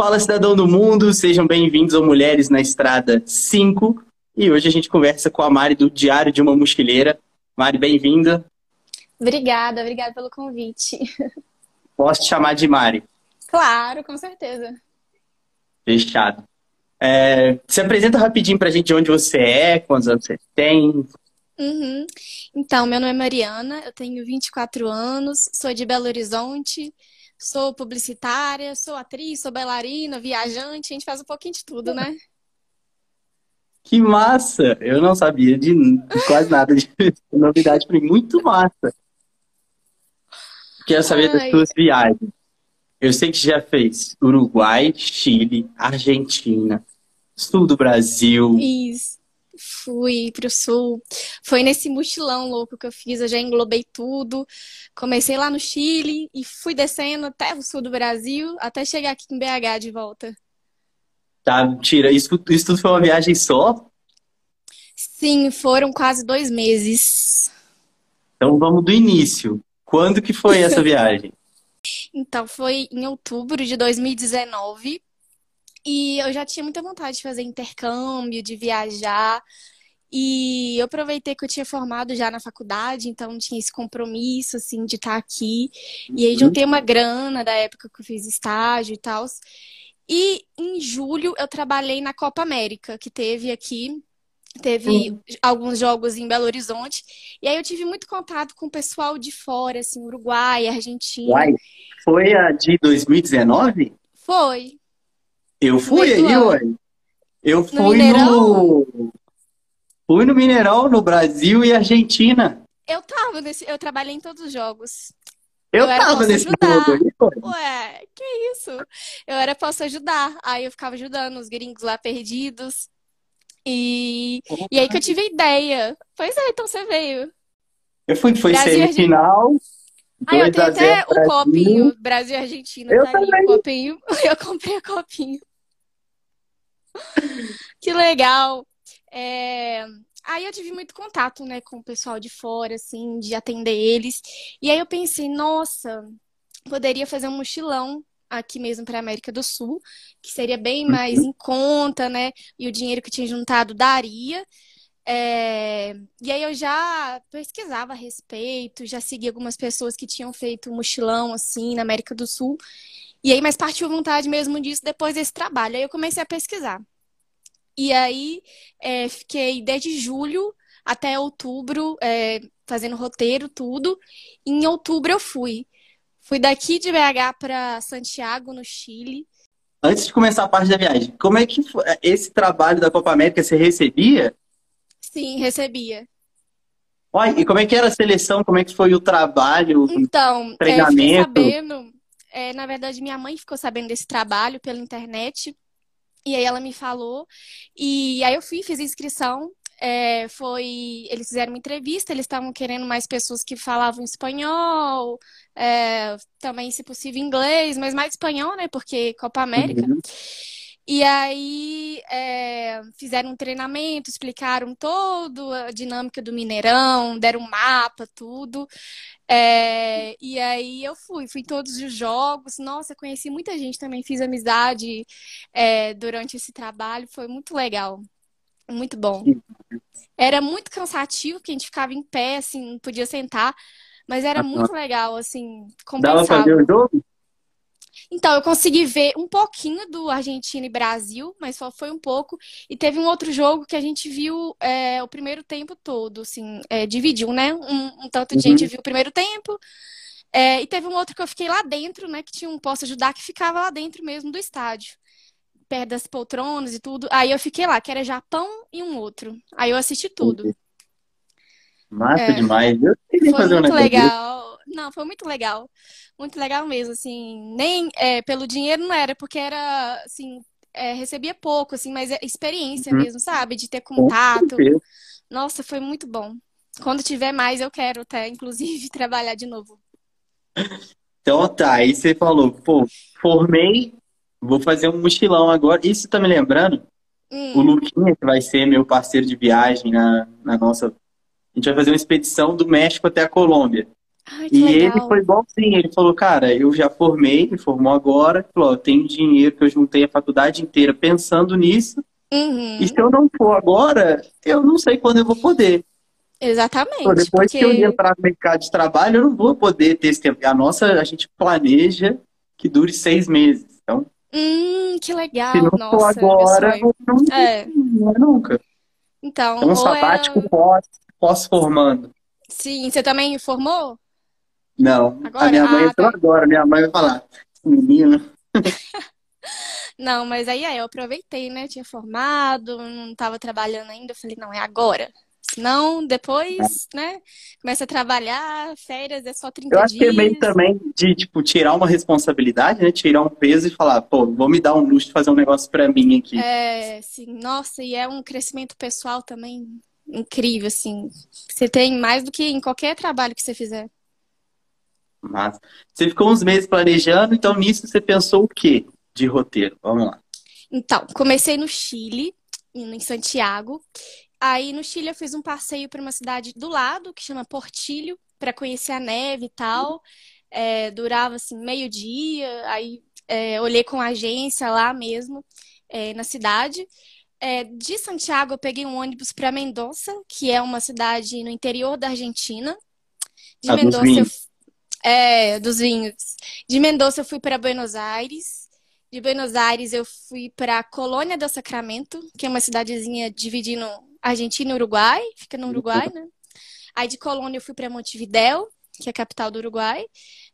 Fala, cidadão do mundo, sejam bem-vindos ao Mulheres na Estrada 5. E hoje a gente conversa com a Mari do Diário de uma Mochileira. Mari, bem-vinda. Obrigada, obrigada pelo convite. Posso te chamar de Mari? Claro, com certeza. Fechado. É, se apresenta rapidinho pra gente de onde você é, quantos anos você tem. Uhum. Então, meu nome é Mariana, eu tenho 24 anos, sou de Belo Horizonte, sou publicitária, sou atriz, sou bailarina, viajante, a gente faz um pouquinho de tudo, né? Que massa! Eu não sabia de, quase nada de novidade para mim. Muito massa! Quero saber Ai. das suas viagens. Eu sei que já fez Uruguai, Chile, Argentina, sul do Brasil. Isso. Fui pro sul. Foi nesse mochilão louco que eu fiz. Eu já englobei tudo. Comecei lá no Chile e fui descendo até o sul do Brasil, até chegar aqui em BH de volta. Tá, tira. Isso, isso tudo foi uma viagem só? Sim, foram quase dois meses. Então vamos do início. Quando que foi essa viagem? Então, foi em outubro de 2019. E eu já tinha muita vontade de fazer intercâmbio, de viajar. E eu aproveitei que eu tinha formado já na faculdade, então tinha esse compromisso, assim, de estar aqui. E aí juntei uma grana da época que eu fiz estágio e tal. E em julho eu trabalhei na Copa América, que teve aqui Teve uhum. alguns jogos em Belo Horizonte. E aí eu tive muito contato com o pessoal de fora, assim, Uruguai, Argentina. Uai, foi a de 2019? Foi. Eu fui aí, ué. Eu fui no, no, Fui no Mineirão, no Brasil e Argentina. Eu tava nesse. Eu trabalhei em todos os jogos. Eu, eu tava nesse jogo aí, Ué, que isso? Eu era posso ajudar. Aí eu ficava ajudando os gringos lá perdidos. E, e aí que eu tive a ideia. Pois é, então você veio. Eu fui, foi Brasil semifinal. Ah, eu tenho até o copinho Brasil e Argentina. Eu tá também. ali, o copinho. Eu comprei o copinho. que legal. É... Aí eu tive muito contato, né, com o pessoal de fora, assim, de atender eles. E aí eu pensei, nossa, poderia fazer um mochilão aqui mesmo para a América do Sul, que seria bem uhum. mais em conta, né? E o dinheiro que tinha juntado daria. É... E aí eu já pesquisava a respeito, já segui algumas pessoas que tinham feito mochilão assim na América do Sul. E aí, mais partiu vontade mesmo disso depois desse trabalho. Aí eu comecei a pesquisar. E aí é, fiquei desde julho até outubro é, fazendo roteiro, tudo. E em outubro eu fui. Fui daqui de BH para Santiago, no Chile. Antes de começar a parte da viagem, como é que foi esse trabalho da Copa América você recebia? Sim, recebia. Oi, e como é que era a seleção? Como é que foi o trabalho? Então, treinamento? É, eu sabendo. É, na verdade, minha mãe ficou sabendo desse trabalho pela internet. E aí ela me falou. E aí eu fui, fiz inscrição é, foi. Eles fizeram uma entrevista, eles estavam querendo mais pessoas que falavam espanhol, é, também, se possível, inglês, mas mais espanhol, né? Porque Copa América. Uhum. E aí é, fizeram um treinamento, explicaram toda a dinâmica do Mineirão, deram um mapa, tudo. É, e aí eu fui, fui em todos os jogos. Nossa, conheci muita gente também, fiz amizade é, durante esse trabalho, foi muito legal. Muito bom. Era muito cansativo, porque a gente ficava em pé, assim, não podia sentar. Mas era muito legal, assim, compensava. Dava pra ver o jogo? Então, eu consegui ver um pouquinho do Argentina e Brasil, mas só foi um pouco. E teve um outro jogo que a gente viu é, o primeiro tempo todo, assim, é, dividiu, né? Um, um tanto de uhum. gente viu o primeiro tempo. É, e teve um outro que eu fiquei lá dentro, né? Que tinha um posto ajudar que ficava lá dentro mesmo do estádio perto das poltronas e tudo. Aí eu fiquei lá, que era Japão e um outro. Aí eu assisti tudo. Massa é. demais. Eu foi fazer muito um legal. Não, foi muito legal. Muito legal mesmo, assim. Nem é, pelo dinheiro não era, porque era, assim, é, recebia pouco, assim, mas é experiência uhum. mesmo, sabe? De ter contato. Nossa, foi muito bom. Quando tiver mais, eu quero até, inclusive, trabalhar de novo. Então tá, aí você falou, pô, formei Vou fazer um mochilão agora. Isso tá me lembrando? Hum. O Luquinha, que vai ser meu parceiro de viagem na, na nossa. A gente vai fazer uma expedição do México até a Colômbia. Ai, E legal. ele foi igualzinho, ele falou, cara, eu já formei, me formou agora, falou, eu tenho dinheiro que eu juntei a faculdade inteira pensando nisso, Uhum, e se eu não for agora, eu não sei quando eu vou poder. exatamente. Pô, depois que eu porque... entrar no mercado de trabalho, eu não vou poder ter esse tempo. A nossa, a gente planeja que dure seis meses. Então, Hum, que legal. se não for Nossa, meu agora, sonho. não, É, não é nunca. então, É um ou sabático era... pós, pós-formando. Sim, você também formou? Não, a Agora? minha mãe Ah, entrou tá. agora, minha mãe vai falar, menino, Não, mas aí, aí eu aproveitei, né? Tinha formado, não estava trabalhando ainda. Eu falei, não, é agora. Senão, depois, né? Começa a trabalhar, férias é só 30 Eu acho que é meio dias. também de, tipo, tirar uma responsabilidade, né? Tirar um peso e falar, pô, vou me dar um luxo de fazer um negócio pra mim aqui. É, sim, nossa, e é um crescimento pessoal também incrível, assim. Você tem mais do que em qualquer trabalho que você fizer. Mas você ficou uns meses planejando, então nisso você pensou o quê de roteiro? Vamos lá. Então, comecei no Chile, em Santiago. Aí no Chile eu fiz um passeio para uma cidade do lado, que chama Portillo, para conhecer a neve e tal. É, durava assim meio dia. Aí é, olhei com a agência lá mesmo, é, na cidade. É, de Santiago eu peguei um ônibus para Mendoza, que é uma cidade no interior da Argentina. De A dos Mendoza eu. É, dos vinhos. De Mendoza eu fui para Buenos Aires. De Buenos Aires eu fui para Colônia do Sacramento, que é uma cidadezinha dividindo Argentina e Uruguai, fica no Uruguai, né? Aí de Colônia eu fui para Montevidéu, que é a capital do Uruguai.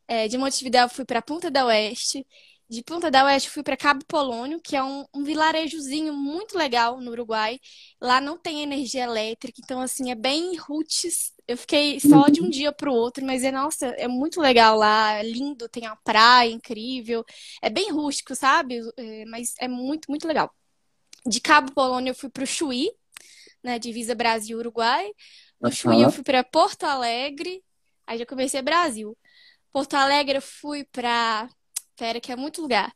É, de Montevidéu eu fui para Punta del Oeste. De Punta del Oeste fui para Cabo Polônio, que é um, um vilarejozinho muito legal no Uruguai. Lá não tem energia elétrica, então assim é bem roots. Eu fiquei só de um dia para o outro, mas é nossa, é muito legal lá, é lindo, tem a praia incrível. É bem rústico, sabe? É, mas é muito, muito legal. De Cabo Polônio eu fui para o Chuí, né, divisa Brasil-Uruguai. Do Chuí eu fui para Porto Alegre, aí já comecei Brasil. Porto Alegre eu fui para, pera que é muito lugar.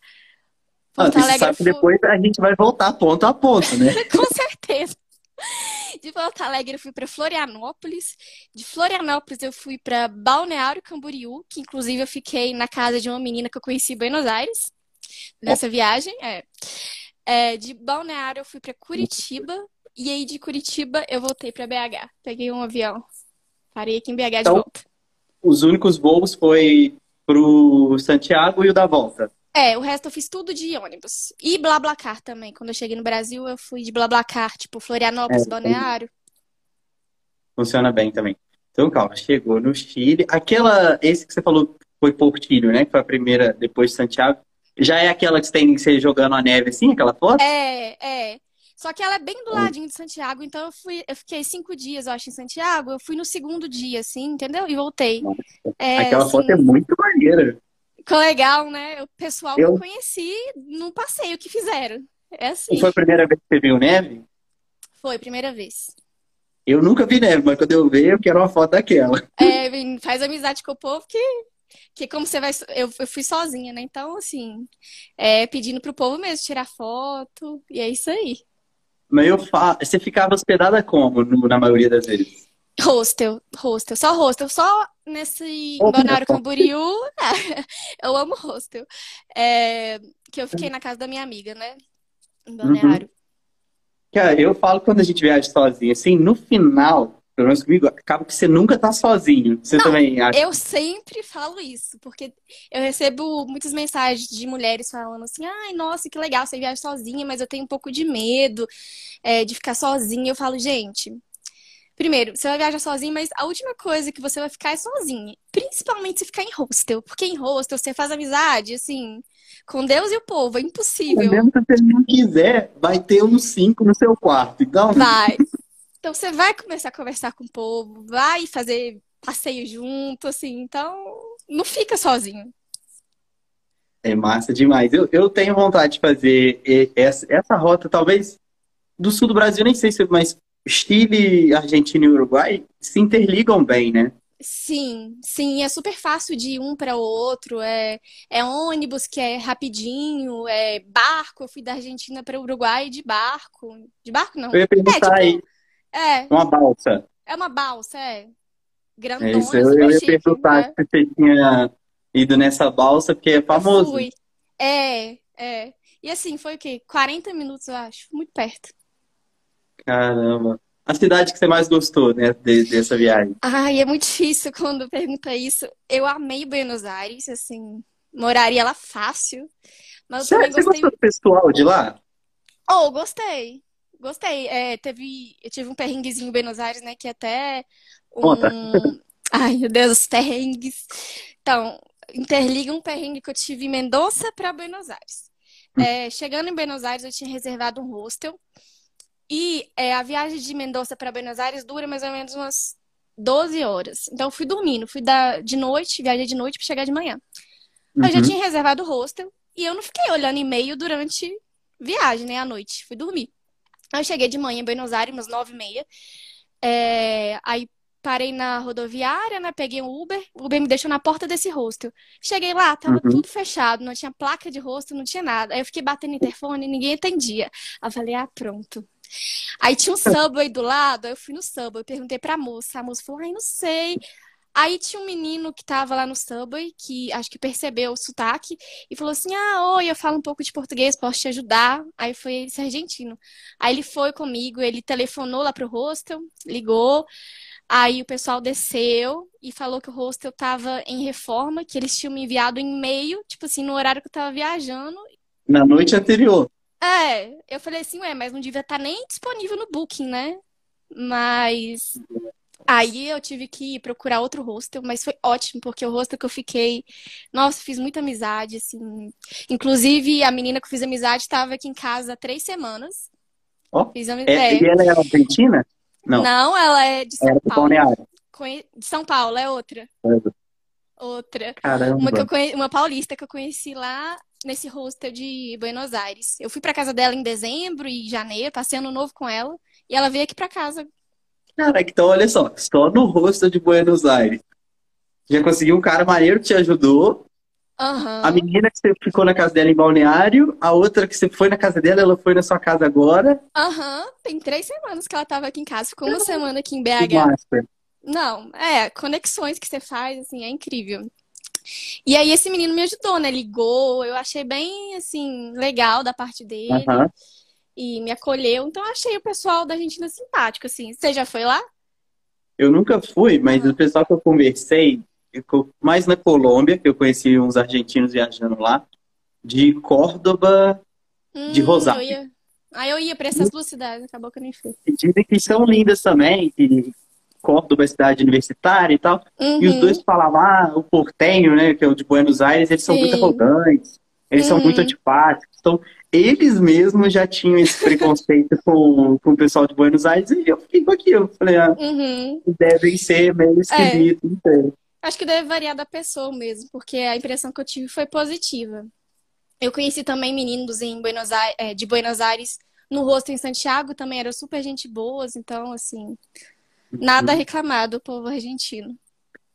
Ah, Porto você Alegre eu sabe que depois a gente vai voltar ponto a ponto, né? com certeza. De Porto Alegre eu fui para Florianópolis. De Florianópolis eu fui para Balneário Camboriú, que inclusive eu fiquei na casa de uma menina que eu conheci em Buenos Aires nessa viagem. É. É, de Balneário eu fui para Curitiba e aí de Curitiba eu voltei para BH. Peguei um avião, parei aqui em BH de Então, volta. os únicos voos foi pro Santiago e o da volta. É, o resto eu fiz tudo de ônibus. E BlaBlaCar também. Quando eu cheguei no Brasil, eu fui de BlaBlaCar, tipo Florianópolis, É, Balneário. funciona bem também. Então, calma, chegou no Chile. Aquela, esse que você falou foi Portillo, né? Que foi a primeira depois de Santiago. Já é aquela que você tem que ser jogando a neve assim, aquela foto? É, é. Só que ela é bem do ladinho de Santiago, então eu fui, eu fiquei cinco dias, eu acho, em Santiago. Eu fui no segundo dia, assim, entendeu? E voltei. Nossa, É, Aquela foto é assim, muito maneira. ficou legal, né? O pessoal que eu Eu, conheci no passeio que fizeram. É assim. foi a primeira vez que você viu neve? Foi, primeira vez. Eu nunca vi neve, mas quando eu ver, eu quero uma foto daquela. É, faz amizade com o povo que, que como você vai. Eu, eu fui sozinha, né? Então, assim, é, pedindo pro povo mesmo tirar foto, e é isso aí. Mas eu fa... você ficava hospedada como, na maioria das vezes? Hostel, hostel, só hostel, só nesse Olha Balneário. Camboriú, eu amo hostel. É, que eu fiquei na casa da minha amiga, né? Em Uhum. Balneário. Cara, eu falo quando a gente viaja sozinho, assim, no final, pelo menos comigo, acaba que você nunca tá sozinho. Você Não, também acha? eu sempre falo isso, porque eu recebo muitas mensagens de mulheres falando assim: ai, nossa, que legal, você viaja sozinha, mas eu tenho um pouco de medo, é, de ficar sozinha. Eu falo, gente, primeiro, você vai viajar sozinha, mas a última coisa que você vai ficar é sozinha. Principalmente se ficar em hostel, porque em hostel você faz amizade, assim, com Deus e o povo, é impossível. Mesmo se você não quiser, vai ter uns cinco no seu quarto. Então, Vai. Então você vai começar a conversar com o povo, vai fazer passeio junto, assim, então não fica sozinho. é massa demais. Eu, eu tenho vontade de fazer essa, essa rota, talvez, do sul do Brasil, nem sei se, mas Chile, Argentina e Uruguai se interligam bem, né? Sim, sim, é super fácil de ir um para o outro. É, é ônibus que é rapidinho, é barco. Eu fui da Argentina para o Uruguai de barco. De barco não. Eu ia É perguntar aí, tipo, é, uma balsa. é uma balsa, é. grandona, É isso, eu, eu ia perguntar né? se você tinha ido nessa balsa, porque é famoso. Fui. É, é. E assim, foi o quê? 40 minutos, eu acho. Muito perto. Caramba. A cidade que você mais gostou, né, de- dessa viagem? Ai, é muito difícil quando pergunta isso. Eu amei Buenos Aires, assim, moraria lá fácil. Mas eu Você, também você gostei. gostou do pessoal de lá? Oh, gostei. Gostei. É, teve, eu tive um perrenguezinho em Buenos Aires, né? Que até Conta. um. Ai, meu Deus, os perrengues. Então, interliga um perrengue que eu tive em Mendoza para Buenos Aires. É, chegando em Buenos Aires, eu tinha reservado um hostel. E é, a viagem de Mendoza para Buenos Aires dura mais ou menos umas 12 horas. Então, eu fui dormindo, fui da, de noite, viajei de noite para chegar de manhã. Eu já Uhum. tinha reservado o hostel e eu não fiquei olhando e-mail durante viagem, né, à noite. Fui dormir. Aí eu cheguei de manhã em Buenos Aires, umas nove e meia. É, aí parei na rodoviária, né? Peguei um Uber. O Uber me deixou na porta desse hostel. Cheguei lá, tava Uhum. tudo fechado, não tinha placa de hostel, não tinha nada. Aí eu fiquei batendo interfone e ninguém atendia. Aí eu falei, ah, pronto. Aí tinha um Subway do lado, aí eu fui no Subway, perguntei pra moça. A moça falou, ai, não sei. Aí tinha um menino que tava lá no Subway, que acho que percebeu o sotaque, e falou assim: Ah, oi, eu falo um pouco de português, posso te ajudar? Aí foi esse argentino. Aí ele foi comigo, ele telefonou lá pro hostel, ligou. Aí o pessoal desceu e falou que o hostel tava em reforma, que eles tinham me enviado um e-mail, tipo assim, no horário que eu tava viajando. Na noite anterior. É, eu falei assim, ué, mas não devia estar nem disponível no Booking, né? Mas aí eu tive que procurar outro hostel, mas foi ótimo, porque o hostel que eu fiquei, nossa, fiz muita amizade, assim. Inclusive, a menina que eu fiz amizade estava aqui em casa há três semanas. Ó, Fiz ami- É, é. E ela é argentina? Não, Não, ela é de São era do Paulo. De São Paulo, é outra. Outra. Uma, que Caramba. eu conhe... uma paulista que eu conheci lá nesse hostel de Buenos Aires. Eu fui pra casa dela em dezembro e janeiro, passei ano novo com ela, e ela veio aqui pra casa. Caraca, então olha só, só no hostel de Buenos Aires. Já conseguiu um cara maneiro que te ajudou. Aham. A menina que você ficou na casa dela em Balneário, a outra que você foi na casa dela, ela foi na sua casa agora. Aham. Tem três semanas que ela tava aqui em casa, ficou uma semana aqui em BH. Não, é, conexões que você faz, assim, é incrível. E aí esse menino me ajudou, né? Ligou, eu achei bem, assim, legal da parte dele Aham. E me acolheu. Então eu achei o pessoal da Argentina simpático, assim. Você já foi lá? Eu nunca fui, mas o pessoal que eu conversei, ficou mais na Colômbia, que eu conheci uns argentinos viajando lá, de Córdoba, De Hum, Rosário. eu ia. Ah, eu ia pra essas duas cidades, acabou que eu nem fui. e dizem que são lindas também, que Córdoba é cidade universitária e tal. E os Uhum. dois falavam, ah, o portenho, né, que é o de Buenos Aires, eles são muito arrogantes, eles são Uhum. muito antipáticos. Então, eles mesmos já tinham esse preconceito com, com o pessoal de Buenos Aires e eu fiquei com aquilo. Falei, ah, Uhum. devem ser meio esquisitos, não sei. Acho que deve variar da pessoa mesmo, porque a impressão que eu tive foi positiva. Eu conheci também meninos em Buenos Aires, é, de Buenos Aires no rosto em Santiago, também eram super gente boas, então, assim, nada a reclamar do povo argentino.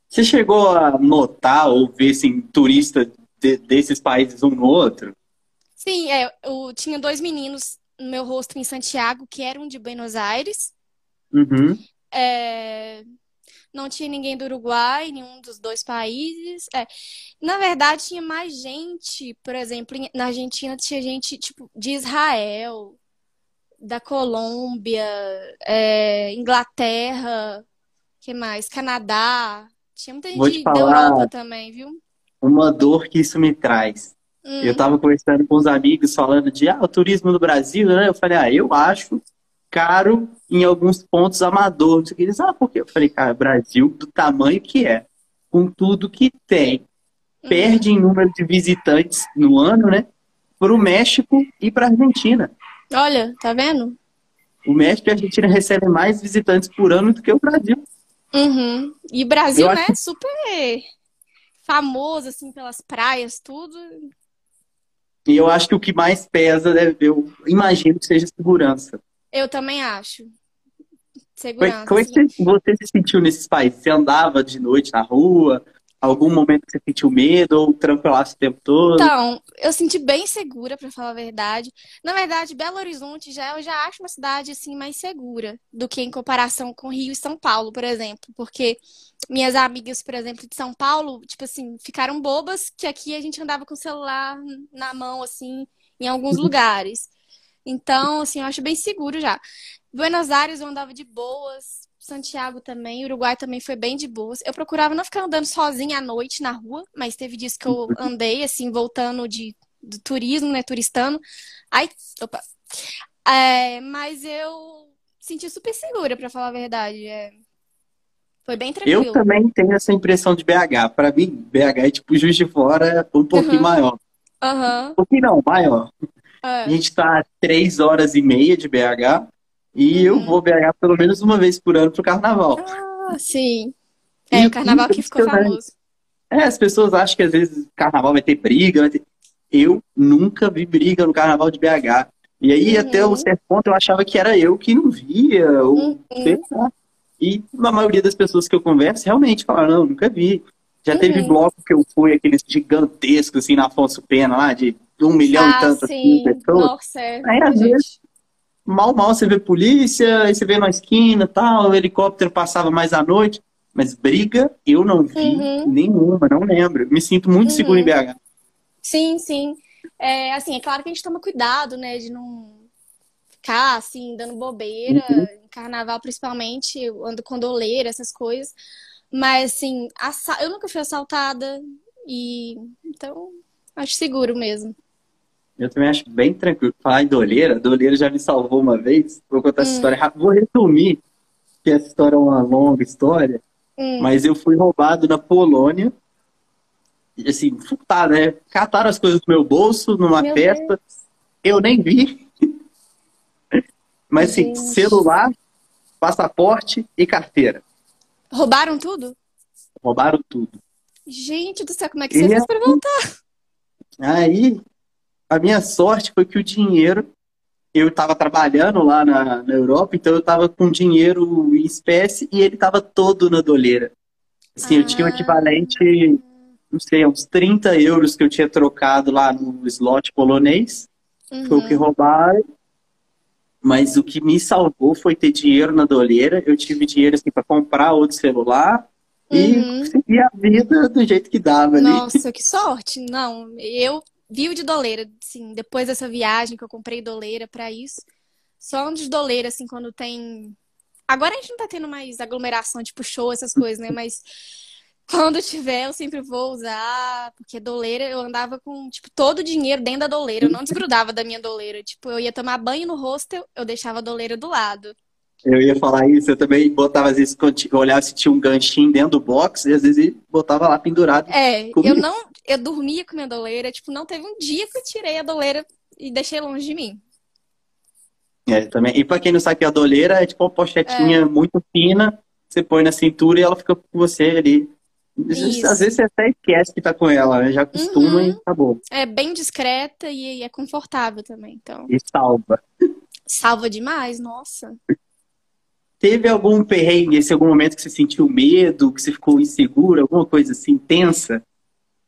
Você chegou a notar ou ver, assim, turista de- desses países um no outro? Sim, é, eu tinha dois meninos no meu rosto em Santiago que eram de Buenos Aires. Uhum. É, Não tinha ninguém do Uruguai, nenhum dos dois países. É. Na verdade, tinha mais gente, por exemplo, em- na Argentina tinha gente tipo de Israel, da Colômbia, é, Inglaterra, que mais? Canadá. Tinha muita gente da Europa também, viu? Uma dor que isso me traz. Hum, Eu tava conversando com os amigos falando de ah, o turismo do Brasil, né? Eu falei, ah, eu acho caro em alguns pontos amador. Eles, ah, por quê? Eu falei, cara, Brasil, do tamanho que é, com tudo que tem, uhum. perde em número de visitantes no ano, né? Pro México e pra Argentina. Olha, tá vendo? O México e a Argentina recebem mais visitantes por ano do que o Brasil. Uhum. E o Brasil, Eu né? Super famoso, assim, pelas praias, tudo. E eu acho que o que mais pesa, deve, eu imagino que seja segurança. Eu também acho. É, Segurança. como é que você, você se sentiu nesses países? Você andava de noite na rua? Algum momento que você sentiu medo ou tranquilasse o tempo todo? Então, eu senti bem segura, para falar a verdade. Na verdade, Belo Horizonte já eu já acho uma cidade assim mais segura do que em comparação com Rio e São Paulo, por exemplo, porque minhas amigas, por exemplo, de São Paulo, tipo assim, ficaram bobas que aqui a gente andava com o celular na mão assim, em alguns lugares. Então, assim, eu acho bem seguro já. Buenos Aires eu andava de boas, Santiago também, Uruguai também foi bem de boas. Eu procurava não ficar andando sozinha à noite na rua, mas teve dias que eu andei, assim, voltando de, do turismo, né, turistando. Ai, opa. É, mas eu senti super segura, para falar a verdade. É, foi bem tranquilo. Eu também tenho essa impressão de BH. Para mim, BH é tipo Juiz de Fora um pouquinho uhum. maior. Uhum. Um pouquinho não, maior. É. A gente tá três horas e meia de BH. E uhum. eu vou BH pelo menos uma vez por ano pro carnaval. Ah, sim. É, e, o carnaval que ficou famoso. É, as pessoas acham que às vezes carnaval vai ter briga, vai ter... Eu nunca vi briga no carnaval de BH. E aí, uhum. até o certo ponto, eu achava que era eu que não via, ou uhum. sei lá. E a maioria das pessoas que eu converso realmente falaram, não, nunca vi. Já uhum. teve bloco que eu fui, aqueles gigantescos, assim, na Afonso Pena, lá, de um milhão ah, e tantas pessoas. Nossa, é. Aí, às vezes, mal, mal você vê polícia, aí você vê na esquina tal, o helicóptero passava mais à noite. Mas briga eu não vi uhum. nenhuma, não lembro. Me sinto muito uhum. seguro em BH. Sim, sim. É, assim, é claro que a gente toma cuidado, né, de não ficar, assim, dando bobeira. Uhum. Em carnaval, principalmente, eu ando com doleira, essas coisas. Mas, assim, eu nunca fui assaltada e... Então, acho seguro mesmo. Eu também acho bem tranquilo. Falar em doleira, doleira já me salvou uma vez. Vou contar hum. essa história rápido. Vou resumir, que essa história é uma longa história. Hum. Mas eu fui roubado na Polônia. Assim, furtado, né? Cataram as coisas do meu bolso numa meu festa. Deus. Eu nem vi. Mas assim, celular, passaporte e carteira. Roubaram tudo? Roubaram tudo. Gente do céu, como é que você e fez pra voltar? Aí, a minha sorte foi que o dinheiro, eu estava trabalhando lá na, na, Europa, então eu estava com dinheiro em espécie e ele estava todo na doleira. Assim, ah. eu tinha o equivalente, não sei, uns 30 euros que eu tinha trocado lá no slot polonês. Uhum. Foi o que uhum. roubaram. Mas o que me salvou foi ter dinheiro na doleira. Eu tive dinheiro assim, para comprar outro celular uhum. e seguir a vida do jeito que dava ali. Nossa, que sorte! Não, eu viu de doleira, assim, depois dessa viagem que eu comprei doleira para isso. Só ando de doleira, assim, quando tem. Agora a gente não tá tendo mais aglomeração, tipo show, essas coisas, né? Mas quando tiver, eu sempre vou usar, porque doleira eu andava com, tipo, todo o dinheiro dentro da doleira. Eu não desgrudava da minha doleira. Tipo, eu ia tomar banho no hostel, eu deixava a doleira do lado. Eu ia falar isso, eu também botava, às vezes, quando eu olhava se tinha um ganchinho dentro do box, e às vezes botava lá pendurado. É, comigo. eu não, eu dormia com minha doleira, tipo, não teve um dia que eu tirei a doleira e deixei longe de mim. É, também. E pra quem não sabe que a doleira é tipo uma pochetinha é. muito fina, você põe na cintura e ela fica com você ali. Isso. Às vezes você até esquece que tá com ela, né? já acostuma uhum. e acabou. É bem discreta e é confortável também, então. E salva. Salva demais, nossa. Teve algum perrengue, esse algum momento que você sentiu medo, que você ficou insegura, alguma coisa assim tensa?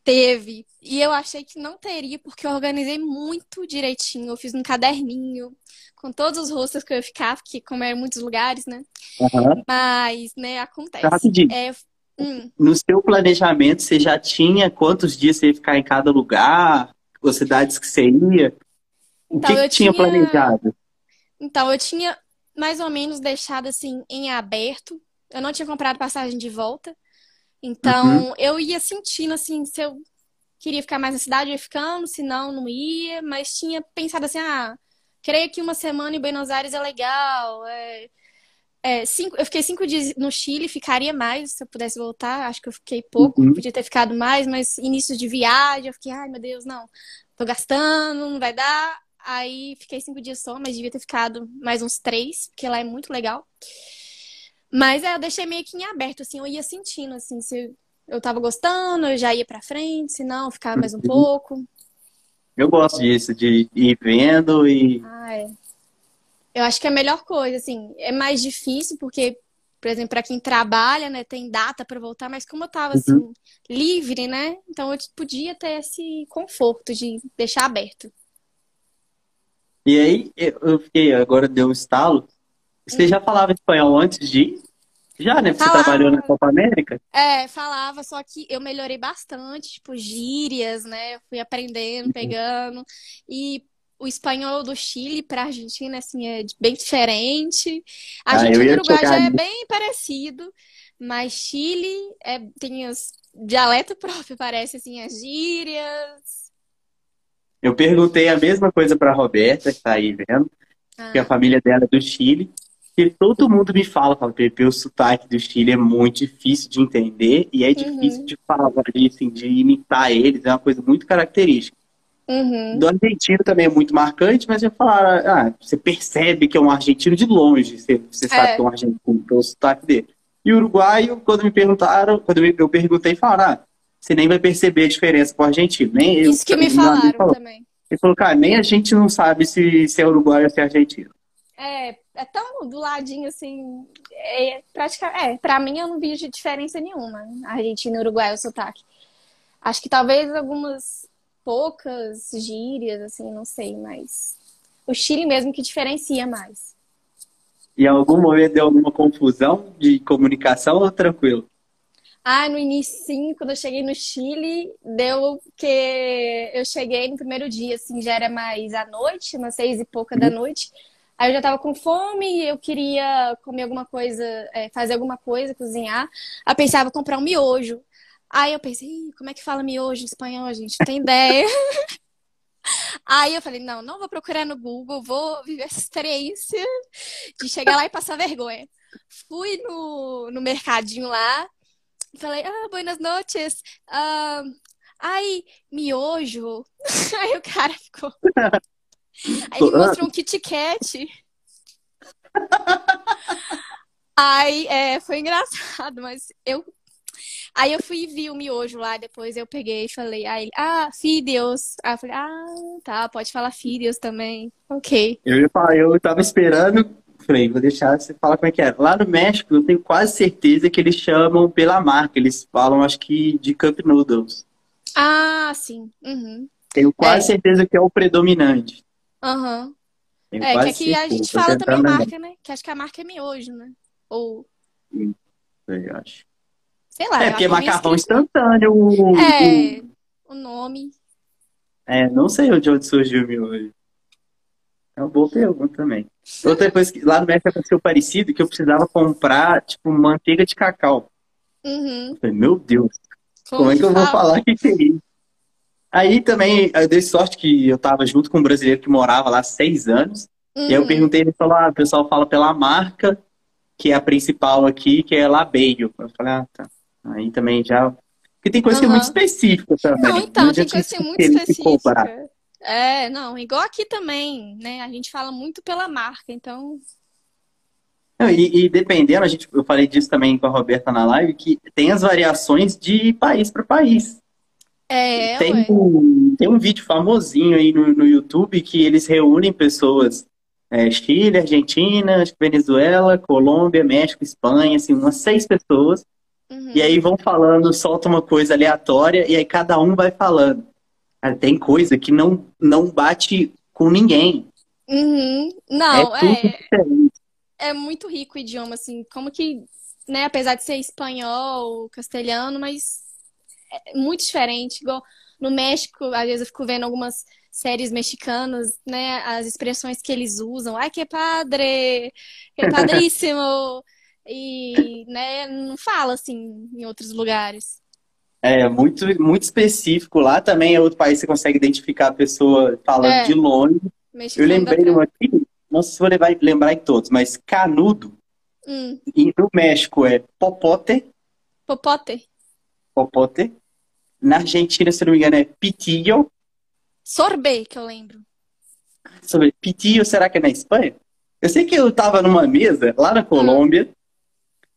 Teve. E eu achei que não teria, porque eu organizei muito direitinho. Eu fiz um caderninho com todos os rostos que eu ia ficar, porque como é em muitos lugares, né? Uhum. Mas, né, acontece. Tá é, hum. No seu planejamento, você já tinha quantos dias você ia ficar em cada lugar? As cidades que você ia? O então, que, que tinha planejado? Então, eu tinha mais ou menos deixado assim em aberto. Eu não tinha comprado passagem de volta. Então, uhum. eu ia sentindo, assim, se eu queria ficar mais na cidade, eu ia ficando, se não, não ia. Mas tinha pensado assim, ah, creio que uma semana em Buenos Aires é legal. É, é, cinco, eu fiquei cinco dias no Chile, ficaria mais se eu pudesse voltar. Acho que eu fiquei pouco, uhum. podia ter ficado mais, mas início de viagem, eu fiquei, ai meu Deus, não, tô gastando, não vai dar. Aí fiquei cinco dias só, mas devia ter ficado mais uns três, porque lá é muito legal. Mas é, eu deixei meio que em aberto, assim, eu ia sentindo, assim, se eu tava gostando, eu já ia pra frente, se não, ficava mais um uhum. pouco. Eu gosto disso, de ir vendo e. Ah, é. Eu acho que é a melhor coisa, assim, é mais difícil, porque por exemplo, para quem trabalha, né, tem data para voltar, mas como eu tava assim, uhum. livre, né? Então eu podia ter esse conforto de deixar aberto. E aí, eu fiquei, agora deu um estalo. Você uhum. já falava espanhol antes de já, né? Porque falava, você trabalhou na Copa América? É, falava, só que eu melhorei bastante, tipo, gírias, né? Eu fui aprendendo, uhum. pegando. E o espanhol do Chile para a Argentina, assim, é bem diferente. A ah, Argentina e o Uruguai já é bem parecido, mas Chile é, tem os dialeto próprio, parece, assim, as gírias. Eu perguntei a mesma coisa para Roberta, que está aí vendo, ah. que a família dela é do Chile. Porque todo mundo me fala, fala, Pepe, o sotaque do Chile é muito difícil de entender e é uhum. difícil de falar, assim, de imitar eles, é uma coisa muito característica. Uhum. Do argentino também é muito marcante, mas eu falar, ah, você percebe que é um argentino de longe, você, você sabe é. que é um argentino pelo sotaque dele. E o uruguaio, quando me perguntaram, quando eu perguntei, falaram, ah, você nem vai perceber a diferença com o argentino. Nem eu, Isso que me falaram também. Ele falou, cara, nem a gente não sabe se, se é uruguaio ou se é argentino. É, é tão do ladinho assim. É, praticamente, é, pra mim eu não vejo diferença nenhuma. Argentina e Uruguai, o sotaque. Acho que talvez algumas poucas gírias, assim, não sei, mas o Chile mesmo que diferencia mais. E em algum momento deu alguma confusão de comunicação ou tranquilo? Ah, no início, sim, quando eu cheguei no Chile, deu que eu cheguei no primeiro dia, assim, já era mais à noite, umas seis e pouca da noite. Aí eu já tava com fome e eu queria comer alguma coisa, é, fazer alguma coisa, cozinhar. Aí pensava comprar um miojo. Aí eu pensei, como é que fala miojo em espanhol, gente? Tem ideia? Aí eu falei, não, não vou procurar no Google, vou viver essa experiência de chegar lá e passar vergonha. Fui no, no mercadinho lá falei, ah, buenas noches. Uh, ai, miojo. Aí o cara ficou. Aí ele mostrou um Kit Kat. Aí é, foi engraçado, mas eu. Aí eu fui e vi o miojo lá, depois eu peguei e falei, aí, ah, Fideos. Aí eu falei, ah, tá, pode falar Fideos também. Ok. Eu eu tava esperando, falei, vou deixar você falar como é que é. Lá no México, eu tenho quase certeza que eles chamam pela marca, eles falam, acho que, de Cup Noodles. Ah, sim. Uhum. Tenho quase é. certeza que é o predominante. Aham. Uhum. É, que aqui a gente fala também marca, né? Que acho que a marca é miojo, né? Ou. Eu acho. Sei lá. É, porque é macarrão instantâneo. O, é, o... o nome. É, não sei de onde surgiu o miojo. É uma boa pergunta também. Outra coisa que lá no México aconteceu parecido, que eu precisava comprar, tipo, manteiga de cacau. Uhum. Eu falei, meu Deus, como, como é que eu vou falar que é isso? Aí também eu dei sorte que eu tava junto com um brasileiro que morava lá há seis anos. Uhum. E aí eu uhum. perguntei, ele falou, ah, o pessoal fala pela marca, que é a principal aqui, que é Labeio. Eu falei, ah, tá. Aí também já. Porque tem coisa uhum. que é muito específica também. Não, então, não tem coisa que é muito específica. É, não, igual aqui também, né? A gente fala muito pela marca, então. Não, e, e, dependendo, a gente, eu falei disso também com a Roberta na live, que tem as variações de país para país. É, tem, um, tem um vídeo famosinho aí no, no YouTube que eles reúnem pessoas é, Chile, Argentina, Venezuela, Colômbia, México, Espanha, assim, umas seis pessoas. Uhum. E aí vão falando, solta uma coisa aleatória e aí cada um vai falando. tem coisa que não, não bate com ninguém. Uhum. Não, é, é, é, muito rico o idioma, assim, como que, né, apesar de ser espanhol, castelhano, mas muito diferente. Igual no México, às vezes eu fico vendo algumas séries mexicanas, né? As expressões que eles usam. Ai, que padre! Que padríssimo! e, né, não fala assim em outros lugares. É, muito, muito específico. Lá também é outro país que você consegue identificar a pessoa falando é. de longe. Mexicano eu lembrei pra... aqui, não sei se vou levar, lembrar em todos, mas canudo. Hum. E no México é popote. Popote. Popote. Na Argentina, se não me engano, é pitillo. Sorbet, que eu lembro. Sobre pitillo, será que é na Espanha? Eu sei que eu tava numa mesa lá na Colômbia, hum.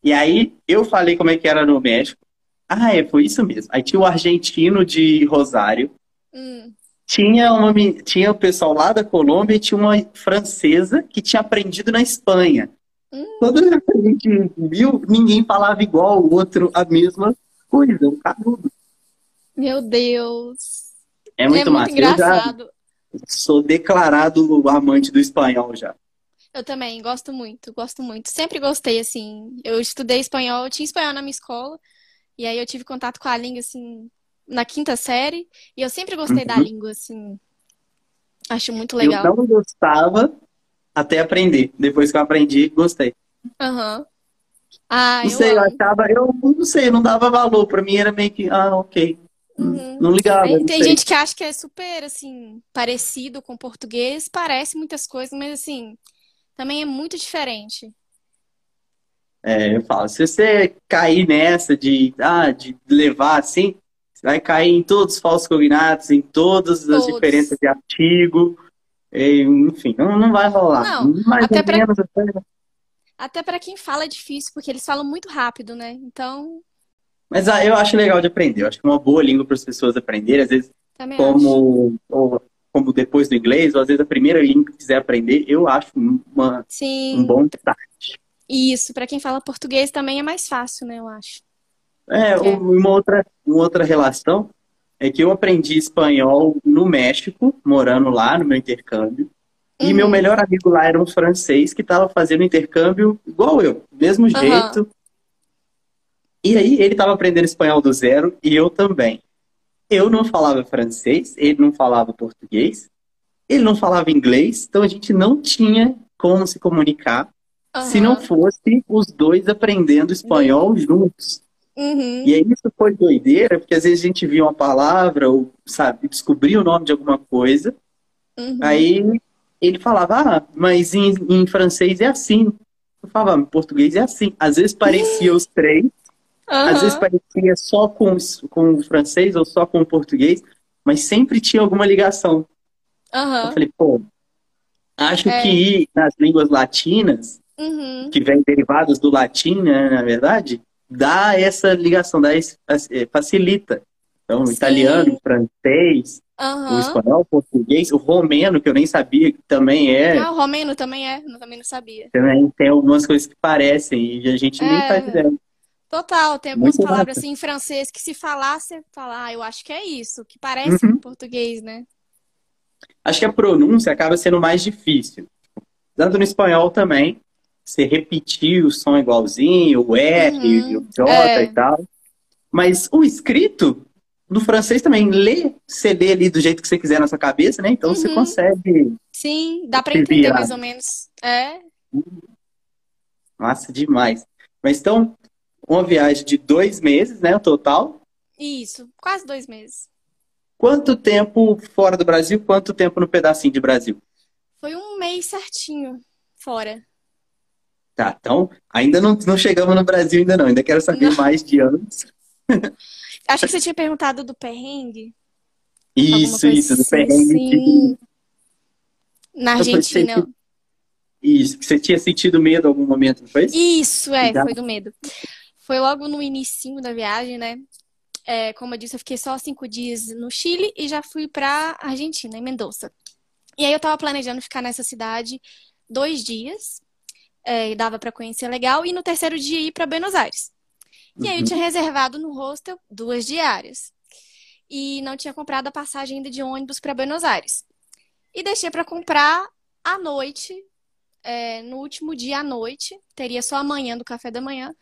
e aí eu falei como é que era no México. Ah, é, foi isso mesmo. Aí tinha o argentino de Rosário. Hum. Tinha, uma, tinha o pessoal lá da Colômbia e tinha uma francesa que tinha aprendido na Espanha. Hum. Toda vez que a gente viu, ninguém falava igual o outro a mesma coisa, um canudo. Meu Deus. É muito, é muito massa. engraçado. sou declarado amante do espanhol já. Eu também, gosto muito, gosto muito. Sempre gostei, assim. Eu estudei espanhol, eu tinha espanhol na minha escola, e aí eu tive contato com a língua, assim, na quinta série, e eu sempre gostei uhum. da língua, assim. Acho muito legal. Eu não gostava até aprender. Depois que eu aprendi, gostei. Aham. Uhum. Ah, não eu sei, amo. eu achava, eu não sei, não dava valor. Pra mim era meio que, ah, ok. Uhum. Não ligava. Tem, tem gente que acha que é super, assim, parecido com português, parece muitas coisas, mas, assim, também é muito diferente. É, eu falo, se você cair nessa de, ah, de levar assim, você vai cair em todos os falsos cognatos, em todas as diferenças de artigo, enfim, não, não vai rolar. Não, Mais até para até para quem fala é difícil, porque eles falam muito rápido, né? Então. Mas ah, eu acho legal de aprender. Eu acho que é uma boa língua para as pessoas aprenderem. Às vezes, Também como, ou, como depois do inglês, ou às vezes a primeira língua que quiser aprender, eu acho uma, Sim. um bom start. Isso, para quem fala português também é mais fácil, né? Eu acho. É, é. Uma, outra, uma outra relação é que eu aprendi espanhol no México, morando lá no meu intercâmbio. Uhum. E meu melhor amigo lá era um francês que estava fazendo intercâmbio igual eu, mesmo uhum. jeito. E aí ele estava aprendendo espanhol do zero e eu também. Eu não falava francês, ele não falava português, ele não falava inglês, então a gente não tinha como se comunicar uhum. se não fosse os dois aprendendo espanhol juntos. Uhum. E aí isso foi doideira, porque às vezes a gente via uma palavra, ou, sabe, descobria o nome de alguma coisa, uhum. aí ele falava, ah, mas em, em, francês é assim. Eu falava, em português é assim. Às vezes parecia os três, uhum. às vezes parecia só com, com o francês ou só com o português, mas sempre tinha alguma ligação. Eu falei, pô, acho é. que nas línguas latinas, uhum. que vêm derivadas do latim, né, na verdade, dá essa ligação, dá esse, é, facilita. Então, o italiano, francês, uhum. o espanhol, o português, o romeno, que eu nem sabia que também é. Ah, o romeno também é, eu também não sabia. Também tem algumas coisas que parecem e a gente é... nem faz ideia. Total, tem algumas Muito palavras assim em francês que se falar, você fala, ah, eu acho que é isso, que parece uhum. com português, né? Acho que a pronúncia acaba sendo mais difícil. Tanto no espanhol também, você repetir o som igualzinho, o R, uhum. o J é. e tal. Mas o escrito do francês também, lê, você lê ali do jeito que você quiser na sua cabeça, né? Então uhum. você consegue. Sim, dá para entender mais ou menos. É. Massa demais. Mas então, uma viagem de dois meses, né? O total? Isso, quase dois meses. Quanto tempo fora do Brasil? Quanto tempo no pedacinho de Brasil? Foi um mês certinho fora. Tá, então ainda não, não chegamos no Brasil ainda não, ainda quero saber não. mais de anos. Acho que você tinha perguntado do perrengue. Isso, isso, do assim, perrengue. Sim. Na Argentina. Isso, que você tinha sentido medo em algum momento, não foi? Isso, é, foi do medo. Foi logo no início da viagem, né? É, como eu disse, eu fiquei só cinco dias no Chile e já fui pra Argentina, em Mendoza. E aí eu tava planejando ficar nessa cidade dois dias é, dava para conhecer legal, e no terceiro dia ir para Buenos Aires. E aí eu uhum. tinha reservado no hostel duas diárias. E não tinha comprado a passagem ainda de ônibus para Buenos Aires. E deixei para comprar à noite, é, no último dia à noite, teria só amanhã do café da manhã,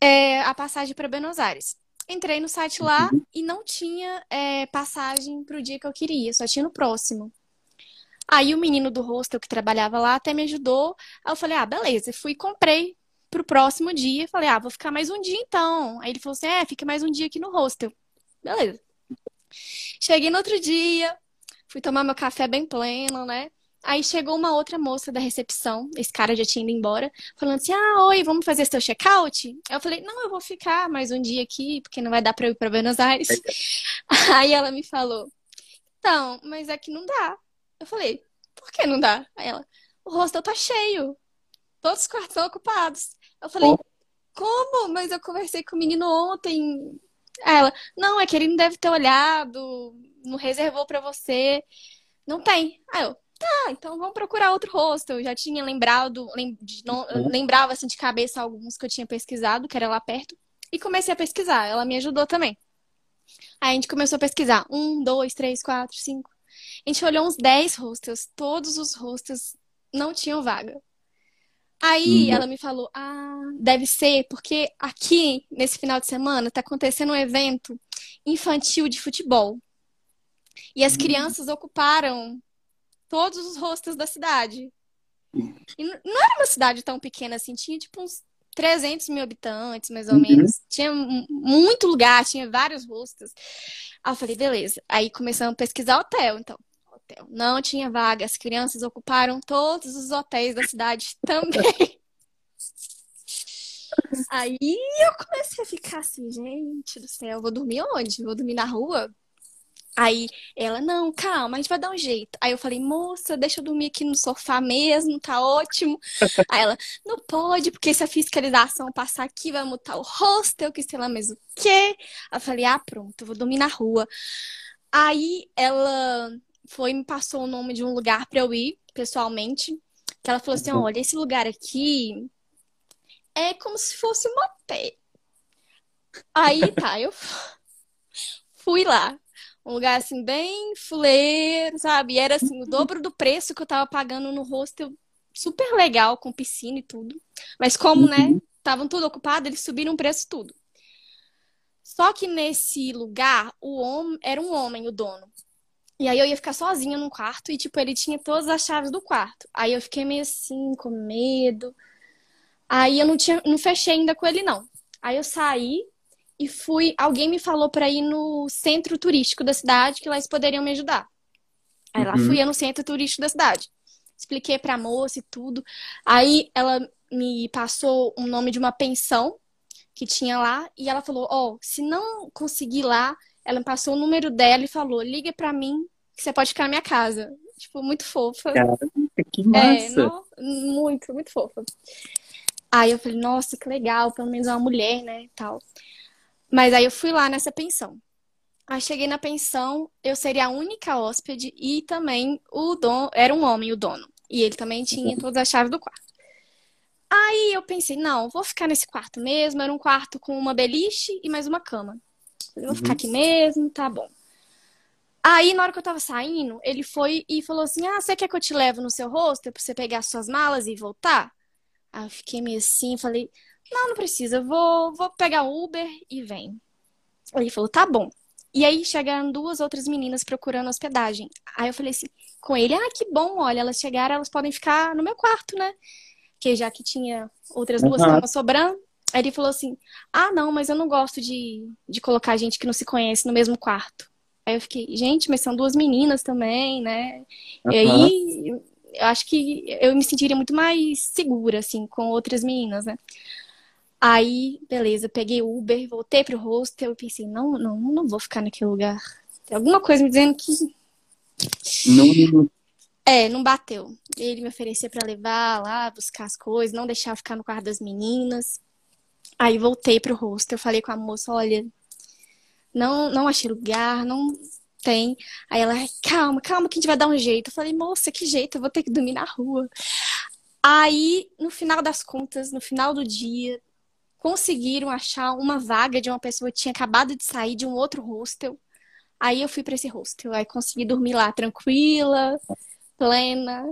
é, a passagem para Buenos Aires. Entrei no site lá uhum. e não tinha é, passagem para o dia que eu queria, só tinha no próximo. Aí o menino do hostel que trabalhava lá até me ajudou. Aí eu falei, ah, beleza. Fui e comprei pro próximo dia. Falei, ah, vou ficar mais um dia então. Aí ele falou assim, é, fica mais um dia aqui no hostel. Beleza. Cheguei no outro dia, fui tomar meu café bem pleno, né? Aí chegou uma outra moça da recepção, esse cara já tinha ido embora, falando assim: Ah, oi, vamos fazer seu check-out? Eu falei: Não, eu vou ficar mais um dia aqui, porque não vai dar pra eu ir pra Buenos Aires. Aí ela me falou: Então, mas é que não dá. Eu falei, por que não dá? Aí ela, o hostel tá cheio. Todos os quartos estão ocupados. Eu falei, oh. como? Mas eu conversei com o menino ontem. Aí ela, não, é que ele não deve ter olhado, não reservou para você. Não tem. Aí eu, tá, então vamos procurar outro hostel. Eu já tinha lembrado, lem, de, não, uhum. lembrava assim de cabeça alguns que eu tinha pesquisado, que era lá perto, e comecei a pesquisar. Ela me ajudou também. Aí a gente começou a pesquisar. Um, dois, três, quatro, cinco. A gente olhou uns dez hostels. Todos os hostels não tinham vaga. Aí uhum. ela me falou: Ah, deve ser porque aqui, nesse final de semana, tá acontecendo um evento infantil de futebol. E as uhum. crianças ocuparam todos os hostels da cidade. E não era uma cidade tão pequena assim, tinha tipo uns 300 mil habitantes, mais ou uhum. menos. Tinha muito lugar, tinha vários hostels. Aí eu falei, beleza. Aí começamos a pesquisar hotel, então. Hotel. Não tinha vaga, as crianças ocuparam todos os hotéis da cidade também. Aí eu comecei a ficar assim, gente do céu, vou dormir onde? Vou dormir na rua? Aí ela, não, calma, a gente vai dar um jeito. Aí eu falei, moça, deixa eu dormir aqui no sofá mesmo, tá ótimo. Aí ela, não pode, porque se a fiscalização passar aqui, vai mutar o hostel, que sei lá mesmo o quê. Aí eu falei, ah, pronto, vou dormir na rua. Aí ela foi me passou o nome de um lugar para eu ir, pessoalmente. Que ela falou assim, uhum. olha, esse lugar aqui é como se fosse um hotel. Aí tá, eu fui lá um lugar assim bem fuleiro, sabe? E era assim, o dobro do preço que eu tava pagando no hostel, super legal, com piscina e tudo. Mas como, né, uhum. né, estavam tudo ocupado, eles subiram o preço tudo. Só que nesse lugar, o homem era um homem, o dono. E aí eu ia ficar sozinha num quarto e, tipo, ele tinha todas as chaves do quarto. Aí eu fiquei meio assim, com medo. Aí eu não tinha, não fechei ainda com ele, não. Aí eu saí, e fui. Alguém me falou para ir no centro turístico da cidade, que lá eles poderiam me ajudar. Aí lá uhum. fui eu no centro turístico da cidade. Expliquei pra moça e tudo. Aí ela me passou o um nome de uma pensão que tinha lá e ela falou: Ó, oh, se não conseguir lá, ela me passou o número dela e falou: liga pra mim que você pode ficar na minha casa. Tipo, muito fofa. Caraca, que massa. É, não, muito, muito fofa. Aí eu falei, nossa, que legal, pelo menos uma mulher, né, tal. Mas aí eu fui lá nessa pensão. Aí cheguei na pensão, eu seria a única hóspede e também o dono, era um homem o dono. E ele também tinha uhum. todas as chaves do quarto. Aí eu pensei, não, vou ficar nesse quarto mesmo. Era um quarto com uma beliche e mais uma cama. Eu vou ficar uhum. aqui mesmo, tá bom. Aí, na hora que eu tava saindo, ele foi e falou assim: Ah, você quer que eu te leve no seu rosto pra você pegar suas malas e voltar? Aí eu fiquei meio assim, falei, não, não precisa, vou, vou pegar Uber e vem. Ele falou, tá bom. E aí chegaram duas outras meninas procurando hospedagem. Aí eu falei assim, com ele, ah, que bom, olha, elas chegaram, elas podem ficar no meu quarto, né? Que já que tinha outras duas uhum. camas sobrando. Aí ele falou assim, ah, não, mas eu não gosto de, de colocar gente que não se conhece no mesmo quarto. Aí eu fiquei, gente, mas são duas meninas também, né? Uhum. E aí eu acho que eu me sentiria muito mais segura, assim, com outras meninas, né? Aí, beleza, peguei Uber, voltei pro hostel e pensei, não, não, não vou ficar naquele lugar. Tem alguma coisa me dizendo que. Não. É, não bateu. Ele me oferecia para levar lá, buscar as coisas, não deixar ficar no quarto das meninas. Aí voltei pro hostel, falei com a moça, olha, não, não achei lugar, não tem. Aí ela, calma, calma, que a gente vai dar um jeito. Eu falei, moça, que jeito, eu vou ter que dormir na rua. Aí, no final das contas, no final do dia, conseguiram achar uma vaga de uma pessoa que tinha acabado de sair de um outro hostel. Aí eu fui para esse hostel, aí consegui dormir lá tranquila, plena.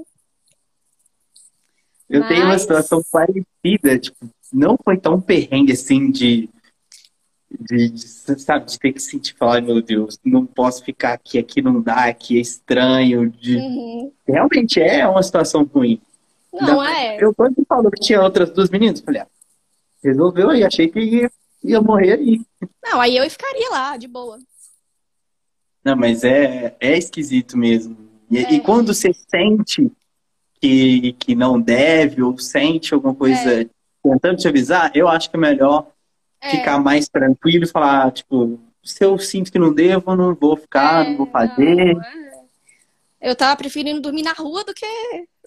Eu Mas... tenho uma situação parecida, tipo, não foi tão perrengue assim de, de, de, sabe, de ter que sentir falar, meu Deus, não posso ficar aqui, aqui não dá, aqui é estranho. De... Uhum. Realmente é uma situação ruim. Não, é. Eu quando falou que tinha outras duas meninas, falei, ah, resolveu aí, achei que ia, ia morrer aí. Não, aí eu ficaria lá, de boa. Não, mas é, é esquisito mesmo. E, é. e quando você sente que, que não deve, ou sente alguma coisa é. tentando te avisar, eu acho que é melhor é. ficar mais tranquilo e falar, tipo, se eu sinto que não devo, não vou ficar, não vou é, fazer. Não, é. eu tava preferindo dormir na rua do que,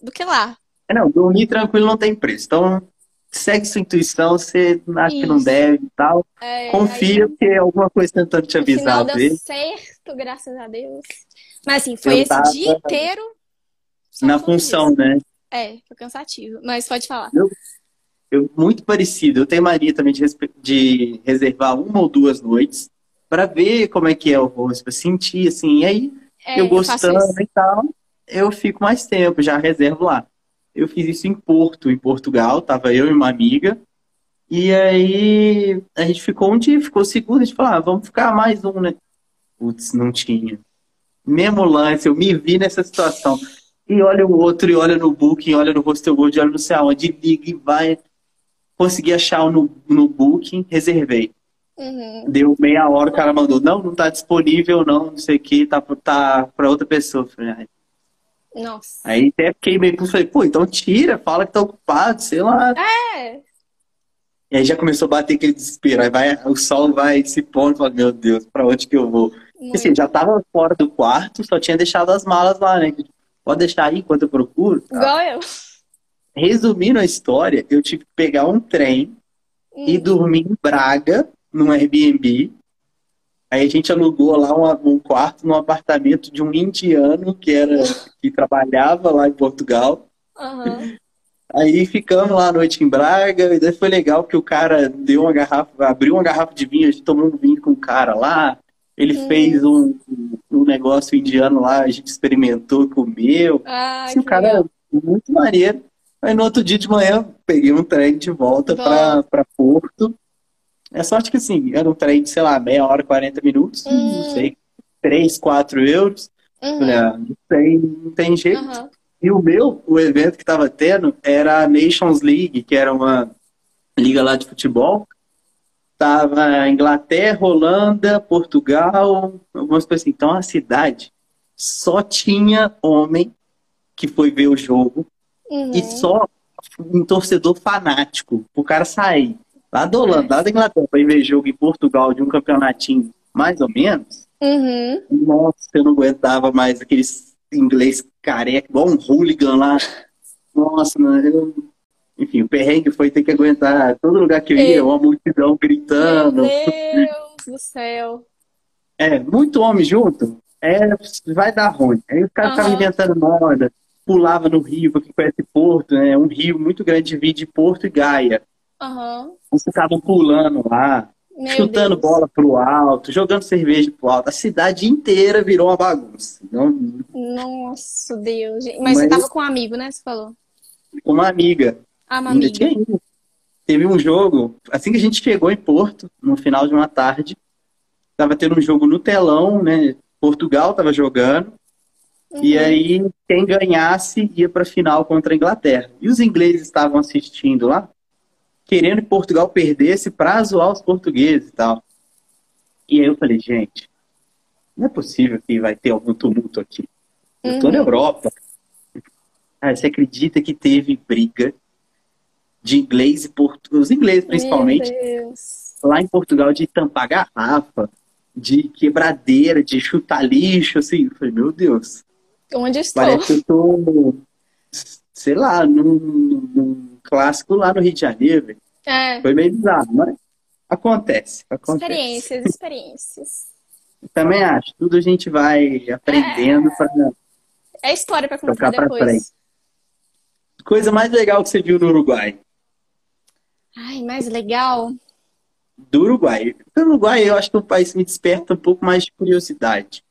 do que lá. Não, dormir tranquilo não tem preço. Então, segue sua intuição, você acha Isso. que não deve e tal. É, Confia aí, que é alguma coisa tentando te avisar. No final deu certo, graças a Deus. Mas assim, foi eu esse tava... dia inteiro na função, isso. né? É, foi cansativo. Mas pode falar. Eu, eu muito parecido. Eu tenho mania também de, de reservar uma ou duas noites para ver como é que é o rosto, pra sentir assim. E aí, É, eu eu gostando isso. e tal, eu fico mais tempo, já reservo lá. Eu fiz isso em Porto, em Portugal, tava eu e uma amiga. E aí a gente ficou um dia, ficou seguro, a gente falou, ah, vamos ficar mais um, né? Putz, não tinha. Mesmo lance, eu me vi nessa situação. E olha o outro, e olha no Booking, olha no Hostel Gold, olha não sei aonde, liga e vai. Consegui achar no, no Booking, reservei. Uhum. Deu meia hora, o cara mandou, não, não tá disponível, não, não sei o que, tá, tá pra outra pessoa. Falei, "Ai, Nossa. Aí até fiquei meio puto, falei, pô, então tira, fala que tá ocupado, sei lá. É. E aí já começou a bater aquele desespero, aí vai, o sol vai se pondo, fala, meu Deus, pra onde que eu vou? Assim, Muito. já tava fora do quarto, só tinha deixado as malas lá, né? Pode deixar aí enquanto eu procuro. Igual eu. Resumindo a história, eu tive que pegar um trem e Hum. dormir em Braga, num Airbnb. Aí a gente alugou lá um, um quarto num apartamento de um indiano que era que trabalhava lá em Portugal. Aham. Aí ficamos lá à noite em Braga, e daí foi legal que o cara deu uma garrafa, abriu uma garrafa de vinho, a gente tomou um vinho com o cara lá. Ele Hum. fez um, um negócio indiano lá, a gente experimentou, comeu. Ai, Assim, o cara legal. é muito maneiro. Aí no outro dia de manhã, peguei um trem de volta Volta. para Porto. É sorte que assim, era um trem de, sei lá, meia hora, 40 minutos, Hum. não sei, 3, 4 euros. Uhum. ah, não tem, não tem jeito. Aham. E o meu, o evento que estava tendo era a Nations League, que era uma liga lá de futebol. Tava Inglaterra, Holanda, Portugal, algumas coisas assim. Então a cidade só tinha homem que foi ver o jogo Uhum. e só um torcedor fanático. O cara sair lá da Holanda, lá da Inglaterra, para ir ver jogo em Portugal de um campeonatinho mais ou menos. Uhum. Nossa, eu não aguentava mais aqueles inglês careca, igual um hooligan lá. Nossa, mano, eu... enfim, o perrengue foi ter que aguentar todo lugar que eu ia, uma multidão gritando. Meu Deus do céu. É, muito homem junto, é, vai dar ruim. Aí os caras estavam inventando moda, pulava no rio, porque conhece Porto, né? Um rio muito grande divide Porto e Gaia. Aham. Eles ficavam pulando lá, Meu chutando Deus. bola pro alto, jogando cerveja pro alto. A cidade inteira virou uma bagunça. Então, Nossa, Deus. gente. Mas, você Mas- tava com um amigo, né? Você falou. uma amiga Ah, uma amiga. tinha ido. Teve um jogo, assim que a gente chegou em Porto, no final de uma tarde, tava tendo um jogo no telão, né? Portugal tava jogando, e Uhum. aí quem ganhasse ia pra final contra a Inglaterra. E os ingleses estavam assistindo lá, querendo que Portugal perdesse pra zoar os portugueses e tal. E aí eu falei, gente, não é possível que vai ter algum tumulto aqui. Eu tô Uhum. na Europa. Cara, você acredita que teve briga de inglês e português, os ingleses principalmente, lá em Portugal, de tampar garrafa, de quebradeira, de chutar lixo, assim. Eu falei, meu Deus, Onde estou? parece que eu tô, sei lá, num, num clássico lá no Rio de Janeiro. É. Foi meio bizarro, mas acontece, acontece. Experiências, experiências. Também acho, tudo a gente vai aprendendo pra É história pra contar depois. frente. Coisa mais legal que você viu no Uruguai. Ai, mais legal. do Uruguai. O Uruguai, eu acho que é um país que me desperta um pouco mais de curiosidade.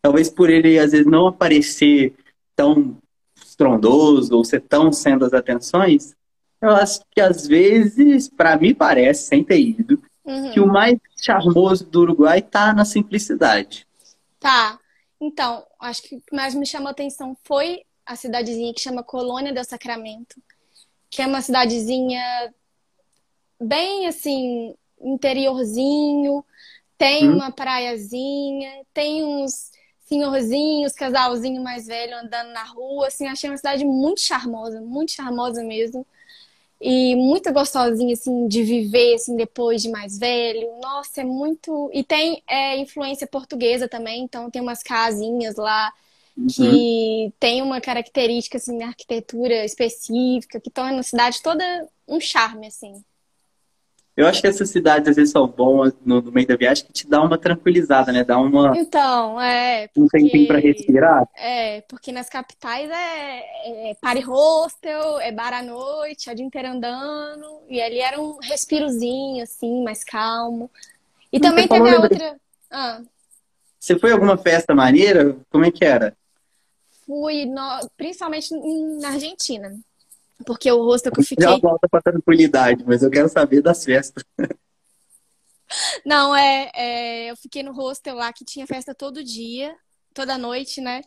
Talvez por ele, às vezes, não aparecer tão estrondoso ou ser tão sendo as atenções, eu acho que, às vezes, para mim parece, sem ter ido, Uhum. que o mais charmoso do Uruguai está na simplicidade. Tá. Então, acho que o que mais me chamou a atenção foi a cidadezinha que chama Colônia del Sacramento, que é uma cidadezinha bem assim, interiorzinho, tem Hum. uma praiazinha, tem uns senhorzinhos, casalzinho mais velho andando na rua, assim, achei uma cidade muito charmosa, muito charmosa mesmo. E muito gostosinha, assim, de viver, assim, depois de mais velho. Nossa, é muito... E tem é, influência portuguesa também, então tem umas casinhas lá Uhum. que tem uma característica, assim, na arquitetura específica, que torna a cidade toda um charme, assim. Eu acho que essas cidades às vezes são boas no, no meio da viagem que te dá uma tranquilizada, né? Dá uma, Então, é, um tempinho pra porque respirar. é, porque nas capitais é, é party hostel, é bar à noite, é o dia inteiro andando, e ali era um respirozinho assim, mais calmo. E Você também falou, teve a outra, ah, Você foi a alguma festa maneira? Como é que era? fui no- principalmente na Argentina, porque o hostel que eu Já fiquei volta pra tranquilidade, mas eu quero saber das festas. Não, é, é, eu fiquei no hostel lá que tinha festa todo dia, toda noite, né?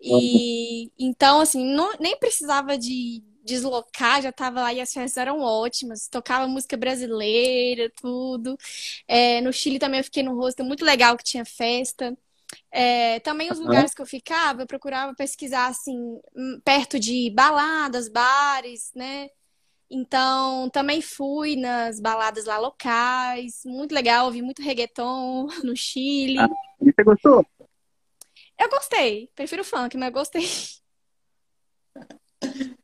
E então, assim, não- nem precisava de deslocar, já tava lá e as festas eram ótimas. Tocava música brasileira, tudo. É, no Chile também eu fiquei num hostel muito legal que tinha festa. É, também os lugares que eu ficava, eu procurava pesquisar, assim, hum, perto de baladas, bares, né? Então, também fui nas baladas lá locais, muito legal, ouvi muito reggaeton no Chile. Ah, e você gostou? Eu gostei, prefiro funk, mas eu gostei.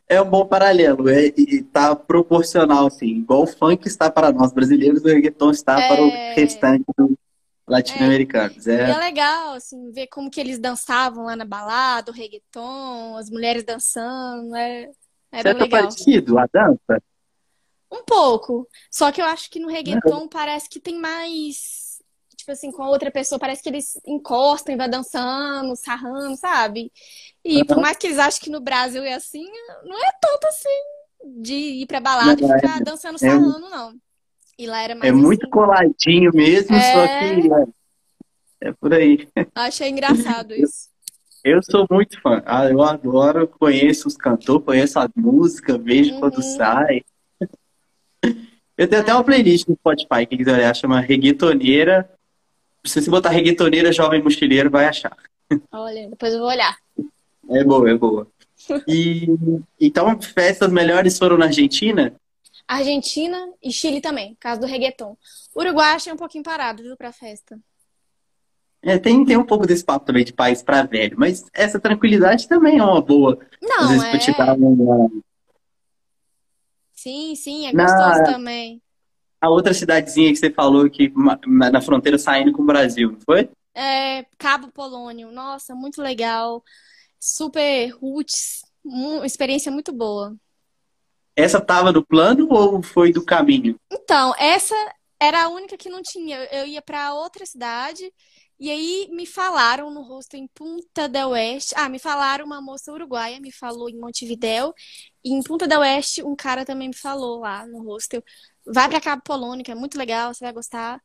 É um bom paralelo, é, e tá proporcional, assim. Igual o funk está para nós brasileiros, o reggaeton está para o É, restante dos é, latino-americanos. e é É, legal, assim, ver como que eles dançavam lá na balada, o reggaeton, as mulheres dançando, é, é legal. parecido, a dança? Um pouco, só que eu acho que no né? reggaeton parece que tem mais, tipo assim, com a outra pessoa, parece que eles encostam e vai dançando, sarrando, sabe? E por Aham. mais que eles achem que no Brasil é assim, não é tanto assim de ir pra balada e Não, é, ficar dançando, é, sarrando, não. E lá era é mais muito assim. coladinho mesmo, só É, que é, é por aí. achei engraçado isso. eu sou muito fã. Ah, eu adoro, conheço os cantores, conheço as músicas, vejo quando Uhum. sai. Eu tenho até uma playlist no Spotify, quem quiser olhar, chama Reggaetoneira. Se você botar Reggaetoneira Jovem Mochileiro, vai achar. olha, depois eu vou olhar. É boa, é boa. E então, festas melhores foram na Argentina? Argentina e Chile também, caso do reggaeton. Uruguai achei um pouquinho parado, viu, pra festa. É, tem, tem um pouco desse papo também de país para velho, mas essa tranquilidade também é uma boa. Às Não, vezes pra te é. dar uma. Sim, sim, é gostoso Na também. a outra cidadezinha que você falou que na fronteira saindo com o Brasil, não foi? É, Cabo Polônio, nossa, muito legal. Super roots, uma experiência muito boa. Essa tava no plano ou foi do caminho? Então, essa era a única que não tinha. Eu ia para outra cidade e aí me falaram no hostel em Punta del Oeste. Ah, me falaram uma moça uruguaia, me falou em Montevidéu e em Punta del Oeste um cara também me falou lá no hostel. Vai para Cabo Polônio, que é muito legal, você vai gostar.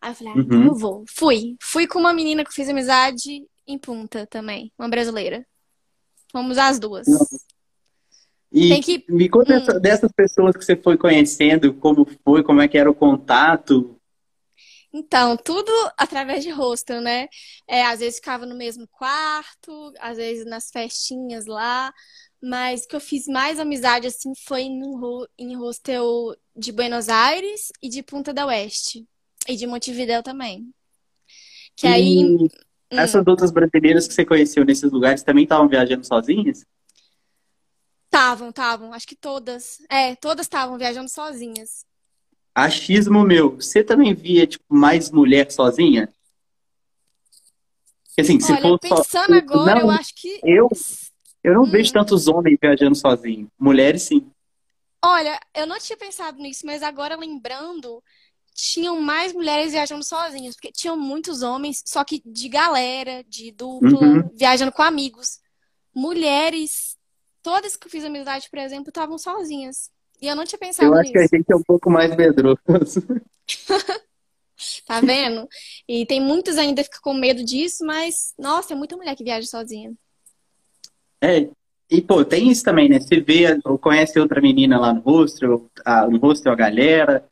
Aí eu falei, ah, então eu Uhum. vou. Fui. Fui com uma menina que eu fiz amizade em Punta também, uma brasileira. Fomos as duas. E que. me conta Hum. essa- dessas pessoas que você foi conhecendo, como foi, como é que era o contato. Então, tudo através de hostel, né? É, às vezes ficava no mesmo quarto, às vezes nas festinhas lá, mas que eu fiz mais amizade assim foi no, em hostel de Buenos Aires e de Punta del Oeste e de Montevidéu também. Que aí, E hum, essas outras brasileiras que você conheceu nesses lugares também estavam viajando sozinhas? Estavam, estavam, acho que todas, é, todas estavam viajando sozinhas. Achismo meu, você também via tipo mais mulher sozinha? Assim, se Olha, for só. pensando agora, eu Não, acho que eu, eu não vejo hum, tantos homens viajando sozinhos. Mulheres, sim. Olha, eu não tinha pensado nisso, mas agora lembrando, tinham mais mulheres viajando sozinhas, porque tinham muitos homens, só que de galera, de dupla, Uhum. viajando com amigos. Mulheres, todas que eu fiz amizade, por exemplo, estavam sozinhas. E eu não tinha Eu pensado acho que a nisso, gente é um pouco mais medroso. tá vendo? E tem muitos ainda que ficam com medo disso, mas, nossa, é muita mulher que viaja sozinha. É, e pô, tem isso também, né? Você vê ou conhece outra menina lá no hostel, a, no hostel a galera.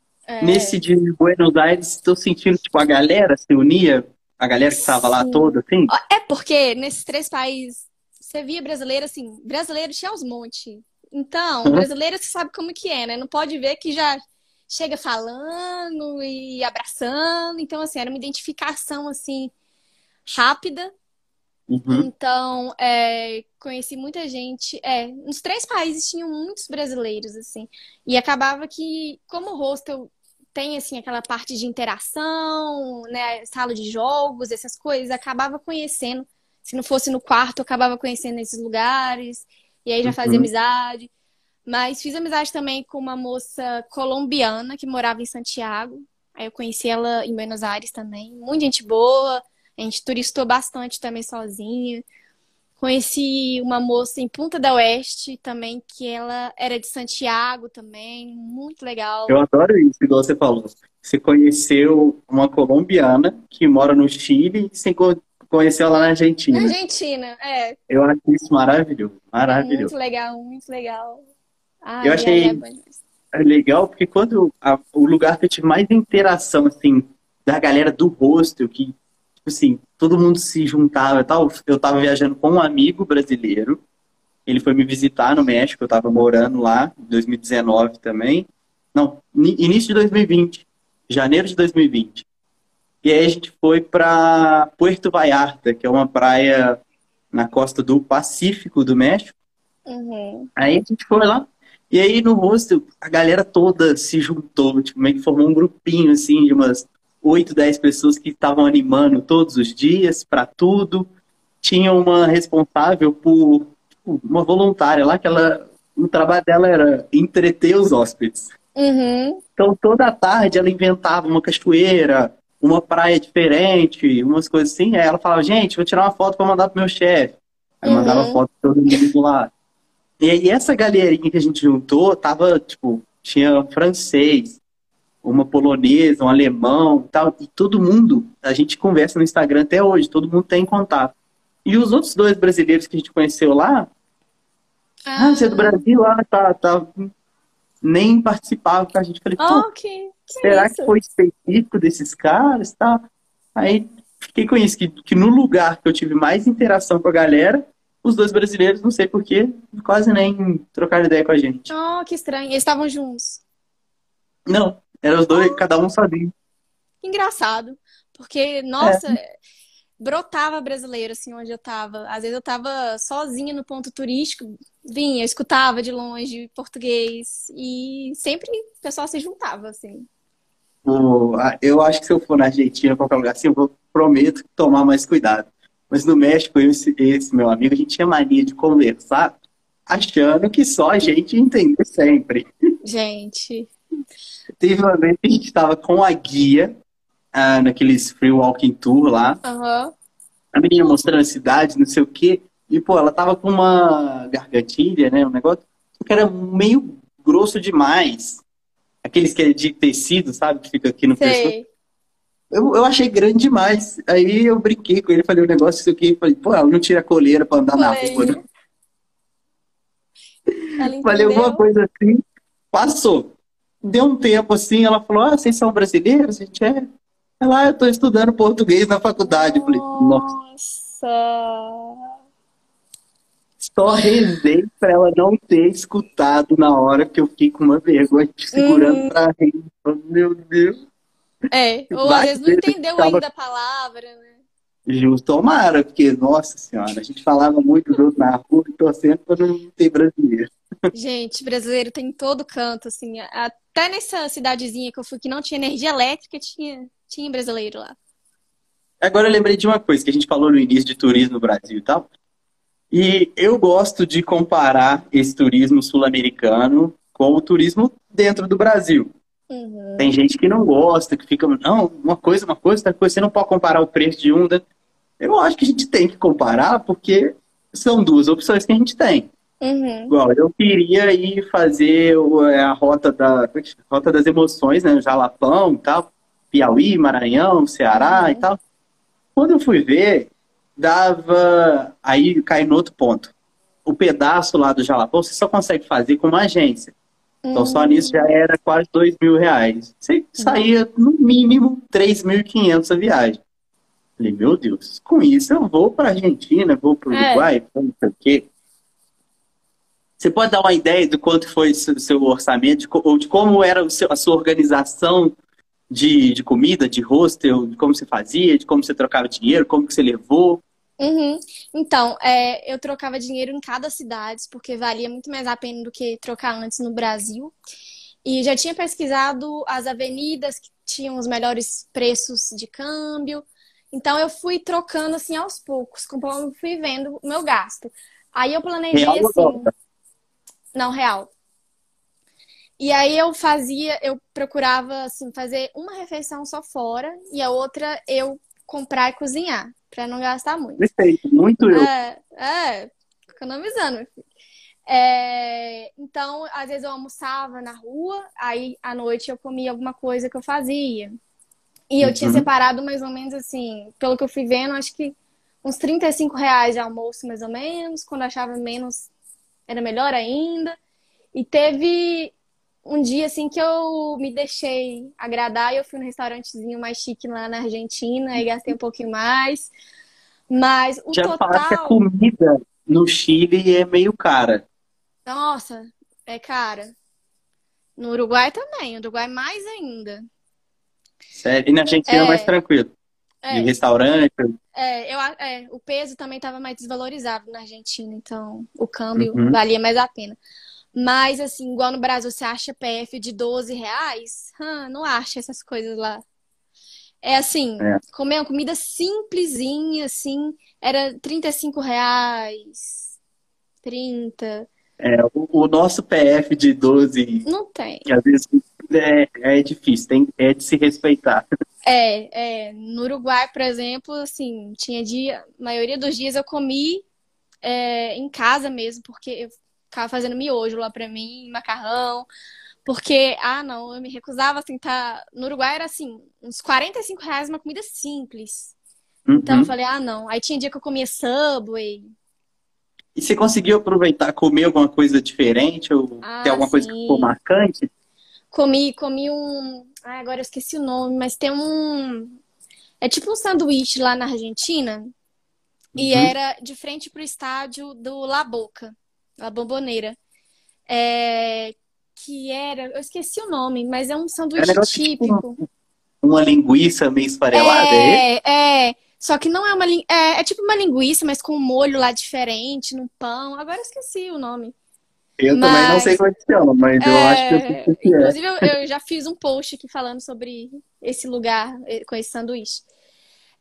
Nesse É, de Buenos Aires, estou sentindo, tipo, a galera se unia, a galera que estava lá toda, assim. É porque nesses três países você via brasileiro assim, brasileiro tinha aos monte. Então, Uhum. brasileiro você sabe como que é, né? Não pode ver que já chega falando e abraçando. Então, assim, era uma identificação assim rápida. Uhum. Então, é, conheci muita gente. É, nos três países tinham muitos brasileiros assim. E acabava que, como o hostel tem assim aquela parte de interação, né, sala de jogos, essas coisas, acabava conhecendo. Se não fosse no quarto, eu acabava conhecendo esses lugares e aí já fazia uhum. amizade. Mas fiz amizade também com uma moça colombiana que morava em Santiago. Aí eu conheci ela em Buenos Aires também. Muita gente boa. A gente turistou bastante também sozinha. Conheci uma moça em Punta del Oeste também, que ela era de Santiago também, muito legal. Eu adoro isso, igual você falou. Você conheceu uma colombiana que mora no Chile e você conheceu lá na Argentina. Na Argentina, é. Eu acho isso maravilhoso, maravilhoso. Muito legal, muito legal. Ai, eu achei é legal porque quando a, o lugar que eu tive mais interação, assim, da galera do hostel, que tipo assim, todo mundo se juntava e tal. Eu tava viajando com um amigo brasileiro. Ele foi me visitar no México, eu tava morando lá, em 2019 também. Não, início de 2020, janeiro de 2020. E aí a gente foi para Puerto Vallarta, que é uma praia na costa do Pacífico do México. Uhum. Aí a gente foi lá. E aí no hostel, a galera toda se juntou, tipo, meio que formou um grupinho, assim, de umas 8, 10 pessoas que estavam animando todos os dias para tudo. Tinha uma responsável por tipo, uma voluntária lá, que ela, o trabalho dela era entreter os hóspedes. Uhum. Então, toda tarde ela inventava uma cachoeira, uma praia diferente, umas coisas assim. Aí ela falava, gente, vou tirar uma foto para mandar pro meu chefe. Aí uhum. mandava foto pra todo mundo lá. E aí essa galerinha que a gente juntou, tava, tipo, tinha francês, uma polonesa, um alemão tal, e todo mundo, a gente conversa no Instagram até hoje, todo mundo tem contato. E os outros dois brasileiros que a gente conheceu lá, ah, ah você é do Brasil, ah, tá, tá, nem participava com a gente. Falei, oh, que, que será é que foi específico desses caras, tá? Aí fiquei com isso, que, que no lugar que eu tive mais interação com a galera, os dois brasileiros, não sei porquê, quase nem trocaram ideia com a gente. Oh, que estranho. Eles estavam juntos? Não, eram os dois, cada um sozinho. Engraçado. Porque, nossa, é. brotava brasileiro, assim, onde eu tava. Às vezes eu tava sozinha no ponto turístico, vinha, escutava de longe português. E sempre o pessoal se juntava, assim. Eu acho que se eu for na Argentina, qualquer lugar assim, eu vou, prometo tomar mais cuidado. Mas no México, esse, esse meu amigo, a gente tinha mania de conversar achando que só a gente entender sempre. Gente, Teve uma vez que a gente estava com a guia uh, naqueles free walking tour lá. Uhum. A menina mostrando a cidade, não sei o quê. E, pô, ela tava com uma gargantilha, né? Um negócio que era meio grosso demais. Aqueles que é de tecido, sabe? Que fica aqui no pescoço. Eu, eu achei grande demais. Aí eu brinquei com ele, falei o um negócio, isso aqui. Falei, pô, ela não tira a coleira pra andar na rua, né? Falei alguma coisa assim. Passou deu um tempo assim, ela falou: Ah, vocês são brasileiros? A gente é. Ela, ah, eu tô estudando português na faculdade. Eu falei, nossa. Só rezei pra ela não ter escutado na hora que eu fiquei com uma vergonha segurando uhum. pra rir. Meu Deus. É, ou às vezes não entendeu tava... ainda a palavra, né? Justo, tomara, porque, nossa senhora, a gente falava muito junto na rua torcendo pra não ter brasileiro. Gente, brasileiro tem todo canto, assim. Até nessa cidadezinha que eu fui que não tinha energia elétrica, tinha, tinha brasileiro lá. Agora eu lembrei de uma coisa que a gente falou no início de turismo no Brasil e tal. E eu gosto de comparar esse turismo sul-americano com o turismo dentro do Brasil. Uhum. Tem gente que não gosta, que fica, não, uma coisa, uma coisa, outra coisa, você não pode comparar o preço de um. Eu acho que a gente tem que comparar porque são duas opções que a gente tem. Uhum. Igual, eu queria ir fazer é, a rota, da, é rota das emoções, né? Jalapão e tal. Piauí, Maranhão, Ceará uhum. e tal. Quando eu fui ver, dava. Aí cai no outro ponto. O pedaço lá do Jalapão você só consegue fazer com uma agência. Então só nisso já era quase dois mil reais. Você saía no mínimo 3.500 a viagem. Falei, meu Deus, com isso eu vou para Argentina, vou para o é. Uruguai, é. não sei o quê. Você pode dar uma ideia do quanto foi o seu orçamento, ou de como era a sua organização de, de comida, de hostel, de como você fazia, de como você trocava dinheiro, como que você levou? Uhum. Então, é, eu trocava dinheiro em cada cidade, porque valia muito mais a pena do que trocar antes no Brasil. E já tinha pesquisado as avenidas que tinham os melhores preços de câmbio. Então eu fui trocando assim aos poucos, conforme fui vendo o meu gasto. Aí eu planejei Real assim, não real. E aí eu fazia, eu procurava assim fazer uma refeição só fora e a outra eu comprar e cozinhar, para não gastar muito. Perfeito, muito eu. É, é, economizando. É, então, às vezes eu almoçava na rua, aí à noite eu comia alguma coisa que eu fazia. E eu tinha Uhum. separado mais ou menos assim, pelo que eu fui vendo, acho que uns 35 reais de almoço, mais ou menos. Quando achava menos, era melhor ainda. E teve um dia assim que eu me deixei agradar eu fui num restaurantezinho mais chique lá na Argentina e gastei um pouquinho mais. Mas o Já fala que a total. comida no Chile é meio cara. Nossa, é cara. No Uruguai também, no Uruguai mais ainda. Sério. E na Argentina é É. mais tranquilo. É, De restaurante. é, eu, é, o peso também estava mais desvalorizado na Argentina, então o câmbio Uhum. valia mais a pena. Mas, assim, igual no Brasil, você acha PF de 12 reais? Hã, não acha essas coisas lá. É assim, É. comer uma comida simplesinha, assim, era 35 reais, 30. É, o, o nosso PF de 12, Não tem. que às vezes é, é difícil, tem, é de se respeitar. É, é, no Uruguai, por exemplo, assim, tinha dia, a maioria dos dias eu comi é, em casa mesmo, porque eu ficava fazendo miojo lá pra mim, macarrão, porque, ah, não, eu me recusava assim, tá, no Uruguai era assim, uns 45 reais uma comida simples. Então Uhum. eu falei, ah, não. Aí tinha dia que eu comia Subway, E você conseguiu aproveitar, comer alguma coisa diferente? Ou Ah, tem alguma coisa que sim. ficou marcante? comi, comi um, ah, agora eu esqueci o nome, mas tem um, é tipo um sanduíche lá na Argentina, E Uhum. era de frente pro estádio do La Boca, La Bombonera. É, que era, eu esqueci o nome, mas é um É um sanduíche tipo típico. Uma linguiça meio esfarelada, é? É, é. Só que não é uma, é, é tipo uma linguiça, mas com um molho lá diferente, no pão. Agora eu esqueci o nome. Eu também não Mas- sei como é que chama, mas eu acho que eu sei o que é. Inclusive, eu, eu já fiz um post aqui falando sobre esse lugar eh, com esse sanduíche.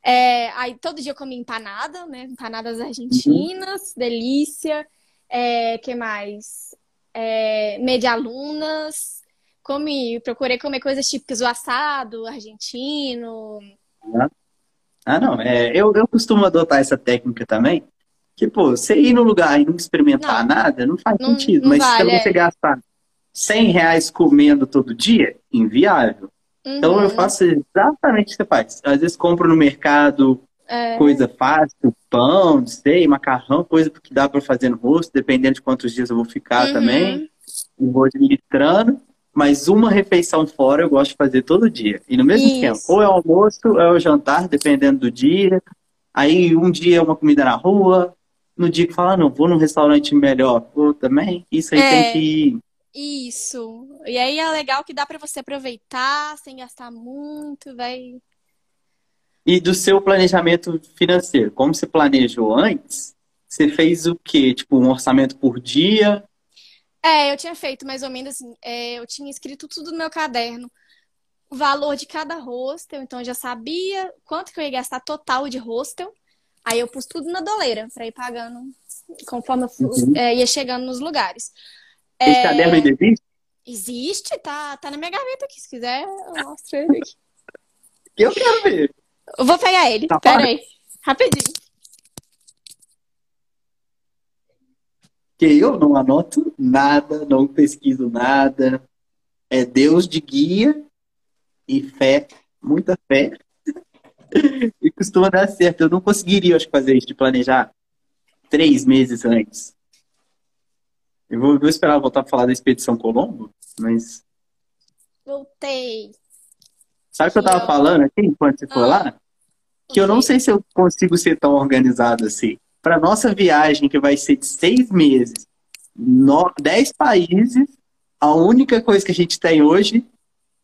É, aí todo dia eu comia empanada, né? Empanadas argentinas, delícia. É, que mais? É, medialunas. Comi, procurei comer coisas típicas do assado argentino. Ah, não. É, eu, eu costumo adotar essa técnica também. Que, pô, você ir no lugar e não experimentar Não. nada, não faz Não- sentido. não Mas vale, é. você gastar 100 reais comendo todo dia, inviável. Então eu Uhum, faço exatamente o que você faz. Às vezes compro no mercado é, coisa fácil, pão, não sei, macarrão, coisa que dá pra fazer no rosto, dependendo de quantos dias eu vou ficar Uhum. também. Eu vou administrando. Mas uma refeição fora eu gosto de fazer todo dia. E no mesmo Isso. esquema. Ou é o almoço, ou é o jantar, dependendo do dia. Aí um dia é uma comida na rua. No dia que fala, ah, não, vou num restaurante melhor. Vou também. Isso aí É. tem que ir. Isso. E aí é legal que dá pra você aproveitar sem gastar muito, vai. E do seu planejamento financeiro, como você planejou antes, você fez o quê? Tipo, um orçamento por dia? É, eu tinha feito mais ou menos assim, é, eu tinha escrito tudo no meu caderno, o valor de cada hostel, então eu já sabia quanto que eu ia gastar total de hostel. Aí eu pus tudo na doleira pra ir pagando conforme eu Uhum. é, ia chegando nos lugares. Esse É, caderno ainda existe? existe, tá, tá na minha gaveta aqui, se quiser, eu mostro ele aqui. Eu quero ver. Eu vou pegar ele, Tá pera aí, rapidinho. Porque eu não anoto nada, não pesquiso nada. É Deus de guia e fé, muita fé. E costuma dar certo. Eu não conseguiria, acho, fazer isso de planejar três meses antes. Eu vou, vou esperar voltar para falar da Expedição Colombo, mas Voltei. Sabe o que eu tava falando aqui enquanto você foi Ah, lá? Que eu não sei se eu consigo ser tão organizado assim. Para nossa viagem, que vai ser de seis meses, no, dez países, a única coisa que a gente tem hoje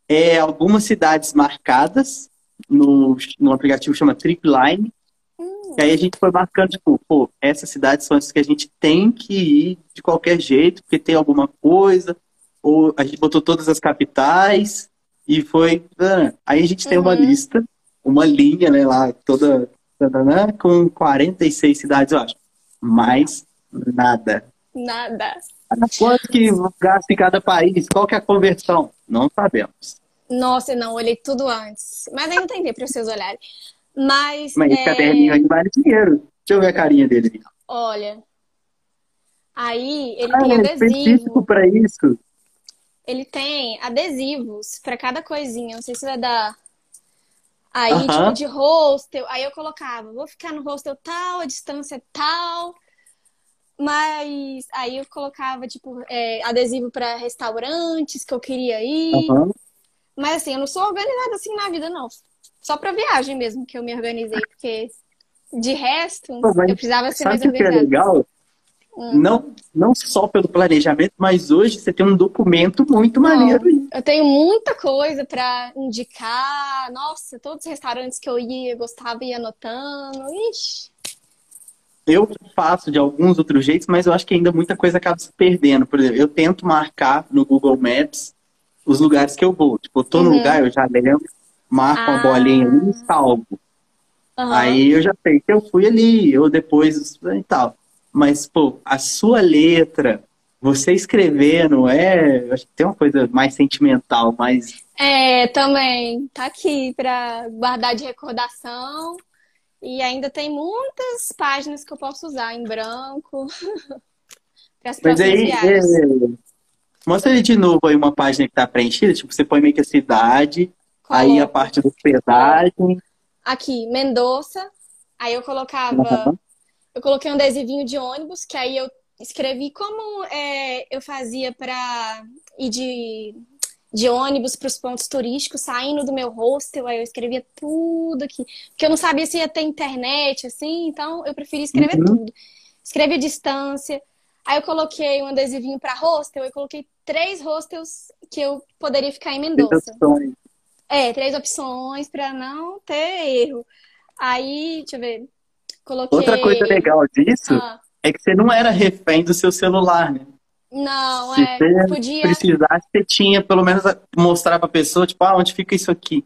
é algumas cidades marcadas no, no aplicativo chama Tripline. Hum, E aí a gente foi marcando, tipo, pô, essas cidades são as que a gente tem que ir de qualquer jeito, porque tem alguma coisa. ou a gente botou todas as capitais e foi. ah, Aí a gente tem uma Uhum. lista, uma linha, né, lá, toda tananã, com 46 cidades, eu acho. Mais nada. Nada. Quanto que gasta em cada país? Qual que é a conversão? Não sabemos. Nossa, eu não, olhei tudo antes. Mas não tem tempo para vocês olharem. Mas, Mas esse é, caderninho aí vale dinheiro. Deixa eu ver a carinha dele. olha. Aí ele Ah, tem é adesivo. específico para isso. Ele tem adesivos para cada coisinha. Não sei se vai dar. Aí, Aham. tipo, de hostel. Aí eu colocava, vou ficar no hostel tal, a distância tal. Mas aí eu colocava, tipo, é, adesivo para restaurantes que eu queria ir. Aham. Mas assim, eu não sou organizada assim na vida, não. Só pra viagem mesmo que eu me organizei, porque de resto, Pô, eu precisava ser mais o que é organizada. legal? Hum. Não, não só pelo planejamento, mas hoje você tem um documento muito maneiro. aí. Eu tenho muita coisa pra indicar. Nossa, todos os restaurantes que eu ia, eu gostava e ia anotando. Ixi. Eu faço de alguns outros jeitos, mas eu acho que ainda muita coisa acaba se perdendo. Por exemplo, eu tento marcar no Google Maps os lugares que eu vou. Tipo, eu tô no Uhum. lugar, eu já lembro, marco uma Ah. bolinha ali e salvo. Aham. Aí eu já sei que eu fui ali, ou depois e tal. Mas, pô, a sua letra, você escrevendo, é. Acho que tem uma coisa mais sentimental, mais. É, também. Tá aqui pra guardar de recordação. E ainda tem muitas páginas que eu posso usar em branco. para as Mas aí, é, mostra aí de novo aí uma página que tá preenchida, tipo, você põe meio que a cidade, aí a parte da hospedagem. aqui, Mendoza. Aí eu colocava, Aham. Eu coloquei um adesivinho de ônibus, que aí eu escrevi como é, eu fazia para ir de, de ônibus para os pontos turísticos, saindo do meu hostel. Aí eu escrevia tudo aqui, porque eu não sabia se ia ter internet, assim, então eu preferi escrever Uhum. tudo. Escrevi a distância. Aí eu coloquei um adesivinho para hostel, eu coloquei três hostels que eu poderia ficar em Três Mendoza. É, três opções para não ter erro. Aí, deixa eu ver. Coloquei. Outra coisa legal disso Ah, é que você não era refém do seu celular, né? não, Se é. você Podia. precisasse, você tinha pelo menos mostrar pra pessoa, tipo, ah, onde fica isso aqui?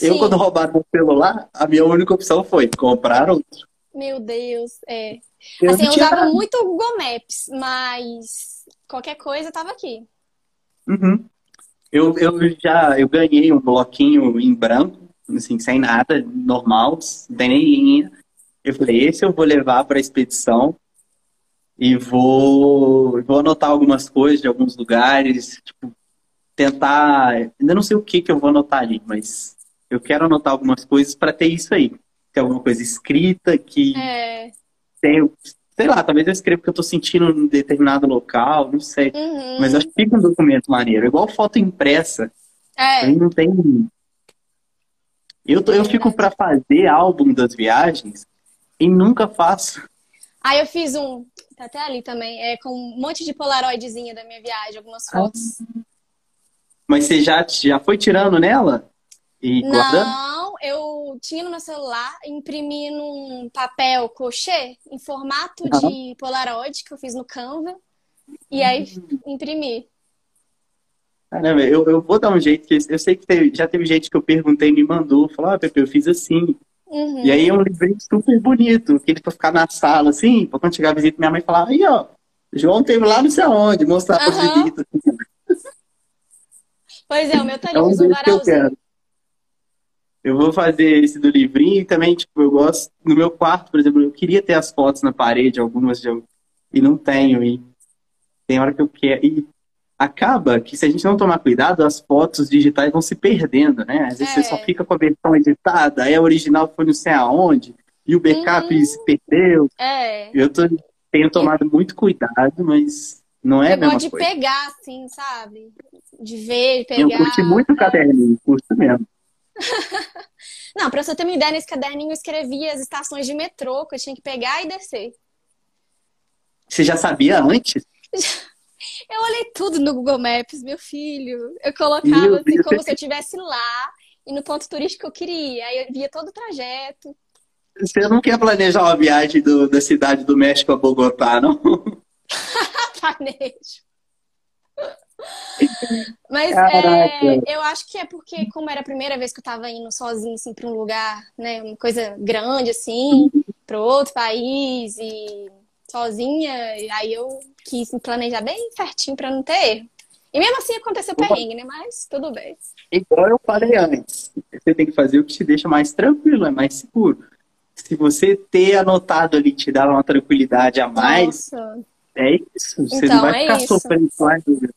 Eu, Sim. quando roubaram meu celular, a minha única opção foi comprar outro. Meu Deus, é. Eu Assim, eu usava nada. muito o Google Maps, mas qualquer coisa tava aqui. Uhum. Eu, eu já eu ganhei um bloquinho em branco, assim, sem nada, normal, sem nem linha. Eu falei, esse eu vou levar para a expedição e vou, vou anotar algumas coisas de alguns lugares, tipo, tentar. Ainda não sei o que que eu vou anotar ali, mas eu quero anotar algumas coisas para ter isso aí. Ter alguma coisa escrita que É. tem, sei lá, talvez eu escreva o que eu tô sentindo em determinado local, não sei. Uhum. Mas eu acho que fica um documento maneiro. Igual foto impressa. É. Aí não tem. Eu, tô- eu fico pra fazer álbum das viagens e nunca faço. Aí eu fiz um, tá até ali também, é com um monte de polaroidzinha da minha viagem, algumas fotos. Mas você já, já foi tirando nela? E guardando? Não, eu tinha no meu celular, imprimi num papel crochê em formato de Polaroid que eu fiz no Canva. E aí imprimi. Caramba, eu, eu vou dar um jeito, que eu sei que teve- já teve gente que eu perguntei e me mandou, falou, ah, Pepe, eu fiz assim. Uhum. E aí é um livrinho super bonito, aquele pra ficar na sala, assim, pra quando chegar a visita, minha mãe falar, aí, ó, João teve lá não sei aonde, mostrar pras Aham. visitas. assim. Pois é, o meu tá ali, É um que eu quero. Eu vou fazer esse do livrinho e também, tipo, eu gosto. No meu quarto, por exemplo, eu queria ter as fotos na parede, algumas de, e não tenho. E tem hora que eu quero. E acaba que se a gente não tomar cuidado, as fotos digitais vão se perdendo, né? Às vezes É. você só fica com a versão editada, aí a original foi não sei aonde, e o backup Uhum. se perdeu. É. Eu tô- tenho tomado muito cuidado, mas não é a Eu mesma de coisa. pegar, assim, sabe? De ver, Eu pegar. curti muito o caderninho, curto mesmo. Não, pra você ter uma ideia, nesse caderninho eu escrevia as estações de metrô que eu tinha que pegar e descer. Você já sabia antes? Eu olhei tudo no Google Maps, meu filho. Eu colocava assim, como se eu estivesse lá e no ponto turístico que eu queria. Aí eu via todo o trajeto. Você não quer planejar uma viagem do- da cidade do México a Bogotá, não? Planejo. Mas é, eu acho que é porque, como era a primeira vez que eu tava indo sozinha, assim, pra um lugar, né, uma coisa grande, assim, para outro país e sozinha, aí eu quis me planejar bem certinho para não ter erro. E mesmo assim aconteceu perrengue, né? Mas tudo bem. Igual eu falei antes, você tem que fazer o que te deixa mais tranquilo, é mais seguro. Se você ter anotado ali te dar uma tranquilidade a mais, Nossa. é isso. Você então, não vai é ficar isso. sofrendo com a dúvida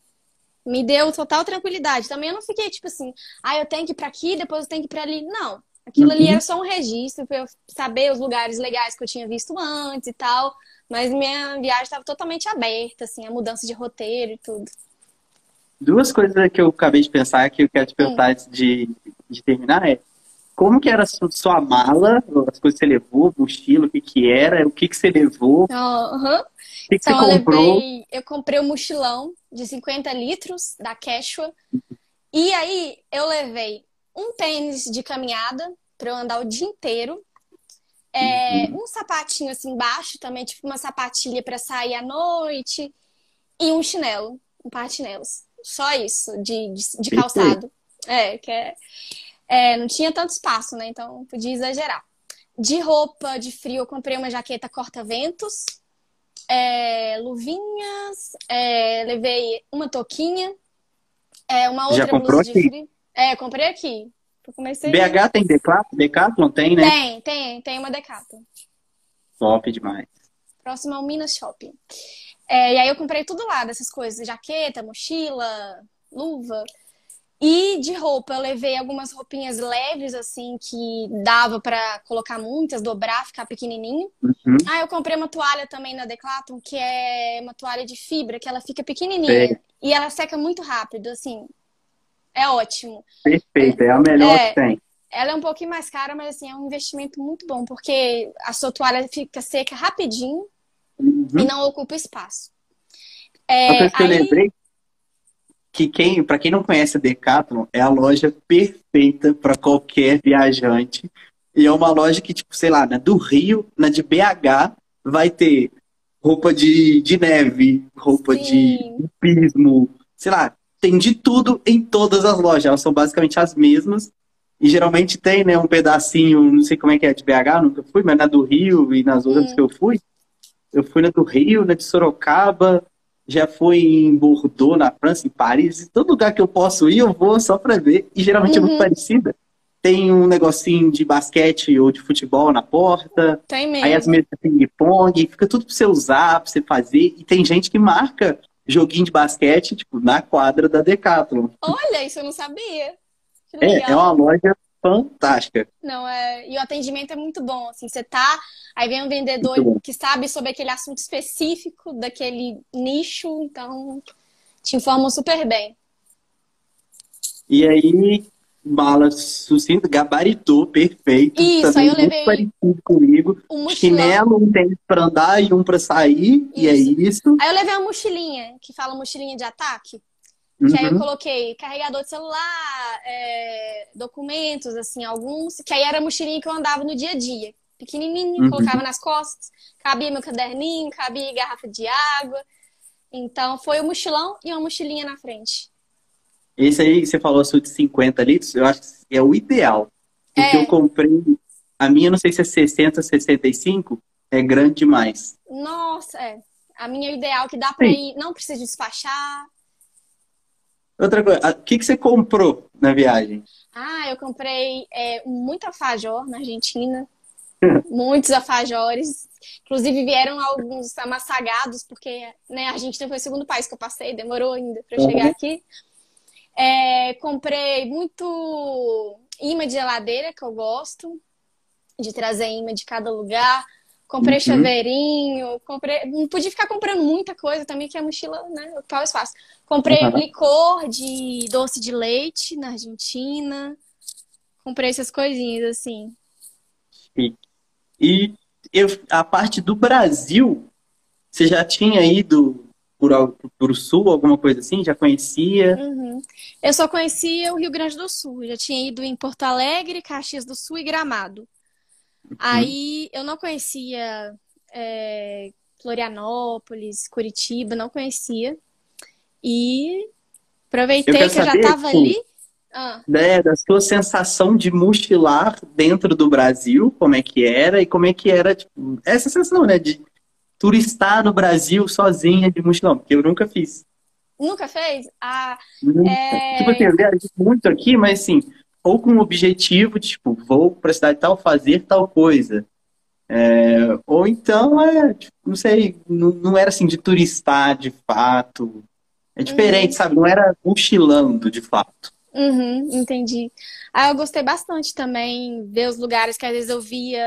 me deu total tranquilidade. Também eu não fiquei tipo assim, ah, eu tenho que ir pra aqui, depois eu tenho que ir pra ali. Não. Aquilo uhum. ali era só um registro pra eu saber os lugares legais que eu tinha visto antes e tal. Mas minha viagem estava totalmente aberta, assim, a mudança de roteiro e tudo. Duas coisas que eu acabei de pensar que eu quero te perguntar hum. antes de, de terminar é como que era a sua mala, as coisas que você levou, mochila, o que que era, o que que você levou, uhum. o que, então, que você comprou? Eu, levei, eu comprei um mochilão de 50 litros da Quechua e aí eu levei um tênis de caminhada para eu andar o dia inteiro, é, uhum. um sapatinho assim embaixo também, tipo uma sapatilha para sair à noite e um chinelo, um par de chinelos. Só isso, de, de, de calçado. É, que é... É, não tinha tanto espaço, né? Então podia exagerar. De roupa de frio, eu comprei uma jaqueta corta-ventos, é, luvinhas, é, levei uma touquinha, é, uma outra Já comprou blusa aqui? de frio. É, comprei aqui. Comecei... BH tem Decathlon? Decathlon tem, né? Tem, tem, tem uma Decathlon. Top demais. Próximo ao Minas Shopping. É, e aí eu comprei tudo lá, dessas coisas, jaqueta, mochila, luva. E de roupa, eu levei algumas roupinhas leves, assim, que dava para colocar muitas, dobrar, ficar pequenininho. Uhum. Ah, eu comprei uma toalha também na Decathlon, que é uma toalha de fibra, que ela fica pequenininha. E ela seca muito rápido, assim. É ótimo. Perfeito, é a melhor é, que tem. Ela é um pouquinho mais cara, mas assim, é um investimento muito bom, porque a sua toalha fica seca rapidinho uhum. e não ocupa espaço. É, aí... eu lembrei que quem, para quem não conhece a Decathlon, é a loja perfeita para qualquer viajante. E é uma loja que, tipo, sei lá, na do Rio, na de BH, vai ter roupa de, de neve, roupa Sim. de pismo, sei lá, tem de tudo em todas as lojas. Elas são basicamente as mesmas. E geralmente tem, né, um pedacinho, não sei como é que é de BH, nunca fui, mas na do Rio e nas outras hum. que eu fui. Eu fui na do Rio, na de Sorocaba, já fui em Bordeaux, na França, em Paris, em todo lugar que eu posso ir, eu vou só para ver. E geralmente uhum. é muito uhum. parecida. Tem um negocinho de basquete ou de futebol na porta. Tem mesmo. Aí as mesas de ping-pong, fica tudo para você usar, para você fazer. E tem gente que marca joguinho de basquete, tipo, na quadra da Decathlon. Olha, isso eu não sabia. É, é uma loja fantástica. Não, é... E o atendimento é muito bom. Assim, você tá, aí vem um vendedor que sabe sobre aquele assunto específico daquele nicho, então te informam super bem. E aí, mala sucinta, gabaritou, perfeito. Isso, Também aí eu levei. parecido comigo. Um Chinelo, um tênis pra andar e um pra sair, isso. e é isso. Aí eu levei uma mochilinha, que fala mochilinha de ataque. Uhum. Que aí eu uhum. coloquei carregador de celular, é, documentos, assim, alguns. Que aí era a mochilinha que eu andava no dia a dia. Pequenininho, uhum. colocava nas costas. Cabia meu caderninho, cabia garrafa de água. Então, foi o um mochilão e uma mochilinha na frente. Esse aí que você falou, sua de 50 litros, eu acho que é o ideal. Porque é. eu comprei, a minha não sei se é 60, 65, é grande demais. Nossa, é. A minha é o ideal, que dá pra Sim. ir, não precisa despachar, Outra coisa, o que, que você comprou na viagem? Ah, eu comprei é, muito alfajor na Argentina. Muitos alfajores. Inclusive vieram alguns amassagados, porque né, a Argentina foi o segundo país que eu passei, demorou ainda para uhum. chegar aqui. É, comprei muito imã de geladeira, que eu gosto, de trazer imã de cada lugar. Comprei uhum. chaveirinho, comprei. Não podia ficar comprando muita coisa também, que a mochila, né? Ocupava espaço. Comprei uhum. licor de doce de leite na Argentina. Comprei essas coisinhas, assim. E, e eu, a parte do Brasil, você já tinha ido por, por sul, alguma coisa assim? Já conhecia? Uhum. Eu só conhecia o Rio Grande do Sul. Já tinha ido em Porto Alegre, Caxias do Sul e Gramado. Aí eu não conhecia é, Florianópolis, Curitiba, não conhecia. E Aproveitei Eu que eu já saber, tava tipo, ali. Ah, né, da sua sensação de mochilar dentro do Brasil, como é que era e como é que era, tipo, essa sensação, né, de turistar no Brasil sozinha de mochilão, porque eu nunca fiz. nunca fez? Ah, Nunca. é... Tipo assim, eu viajei muito aqui, mas assim, ou com o objetivo tipo, vou pra cidade tal fazer tal coisa. É, ou então, é, tipo, não sei, não, não era assim de turistar de fato. É diferente, Uhum, sabe? Não era mochilando de fato. uhum, entendi. Ah, eu gostei bastante também ver os lugares que às vezes eu via,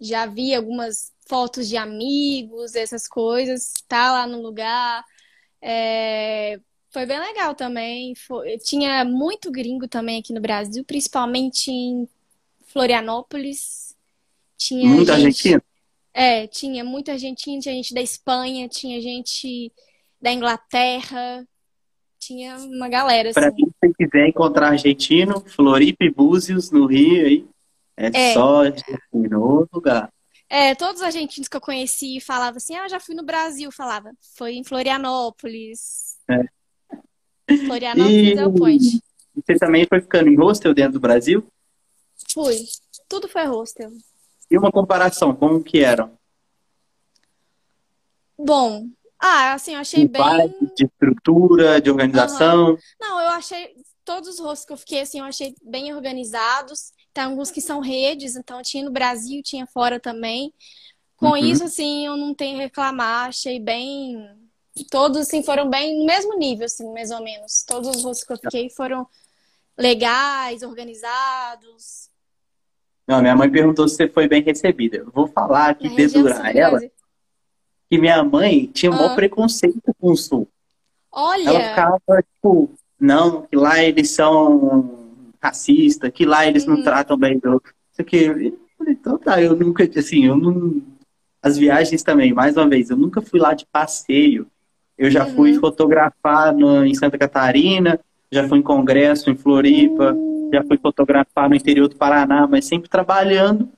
já vi algumas fotos de amigos, essas coisas, tá lá no lugar. É, foi bem legal também. Foi- tinha muito gringo também aqui no Brasil, principalmente em Florianópolis. Tinha Muita gente, Argentina. é, tinha muita argentina, tinha gente da Espanha, tinha gente da Inglaterra, tinha uma galera assim. mim, se quiser encontrar argentino, Floripa e Búzios, no Rio, aí, é É, só argentino, outro lugar. É, todos os argentinos que eu conheci falavam assim: "Ah, já fui no Brasil", falava. Foi em Florianópolis. É. Florianópolis E é o point. você também foi ficando em hostel dentro do Brasil? Fui. Tudo foi hostel. E uma comparação, como que eram? Bom, ah, assim, eu achei De bem. vibe, de estrutura, de organização? Não, eu achei. Todos os hostels que eu fiquei, assim, eu achei bem organizados. Tem alguns que são redes, então tinha no Brasil, tinha fora também. Com Uhum. isso, assim, eu não tenho reclamar. Achei bem. Todos, assim, foram bem no mesmo nível, assim, mais ou menos. Todos os hostels que eu fiquei foram legais, organizados. Não, minha mãe perguntou se você foi bem recebida. Eu vou falar sul dedurar ela, que minha mãe tinha um maior Ah, preconceito com o Sul. Ela olha! ficava, tipo, não, que lá eles são racistas, que lá eles não Uhum, tratam bem do. Isso aqui. Então tá, eu nunca, assim, eu não. As viagens também, mais uma vez, eu nunca fui lá de passeio. Eu já fui uhum. fotografar no, em Santa Catarina, já fui em congresso em Floripa, já fui fotografar no interior do Paraná, mas sempre trabalhando.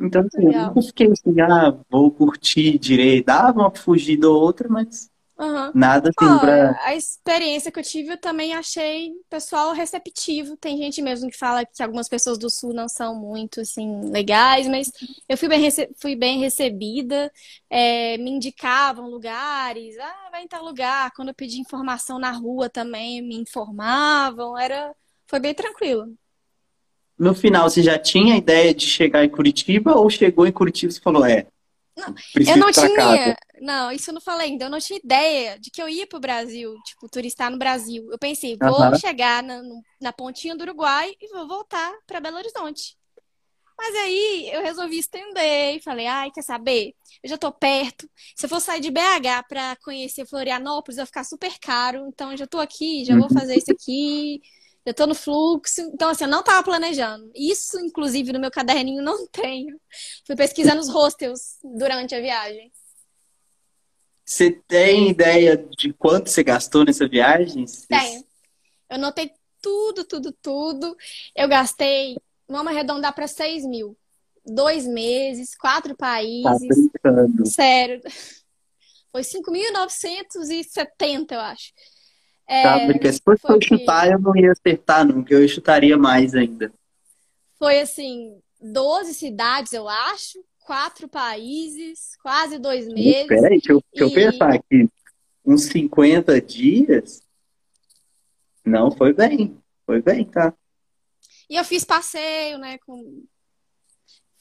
Então, assim, eu nunca fiquei assim, ah, vou curtir direito. Dava uma fugida ou outra, mas Aham. nada assim pra. a experiência que eu tive, eu também achei pessoal receptivo. Tem gente mesmo que fala que algumas pessoas do Sul não são muito, assim, legais, mas eu fui bem, rece- fui bem recebida. É, me indicavam lugares. Ah, vai em tal lugar. Quando eu pedi informação na rua também, me informavam. Era, foi bem tranquilo. No final, você já tinha a ideia de chegar em Curitiba ou chegou em Curitiba e falou, é, Não, eu não pra casa? Não, isso eu não falei ainda. Eu não tinha ideia de que eu ia pro Brasil, tipo, turistar no Brasil. Eu pensei, vou Aham. chegar na, na pontinha do Uruguai e vou voltar para Belo Horizonte. Mas aí eu resolvi estender e falei, ai, quer saber? Eu já tô perto. Se eu for sair de BH para conhecer Florianópolis, vai ficar super caro. Então eu já tô aqui, já vou Uhum. fazer isso aqui. Já tô no fluxo. Então, assim, eu não tava planejando. Isso, inclusive, no meu caderninho não tenho. Fui pesquisar nos hostels durante a viagem. Você tem ideia de quanto você gastou nessa viagem? Tenho. Eu notei tudo, tudo, tudo. Eu gastei, vamos arredondar para 6 mil. Dois meses, quatro Tá países. brincando. Sério. Foi 5.970, eu acho. Tá É, brincando. Se fosse eu chutar, eu não ia acertar nunca. Eu chutaria mais ainda. Foi assim, 12 cidades, eu acho. Quatro países, quase dois meses. Peraí, deixa eu, deixa eu E pensar aqui. Uns 50 dias? Não, foi bem. Foi bem, tá? E eu fiz passeio, né? Com...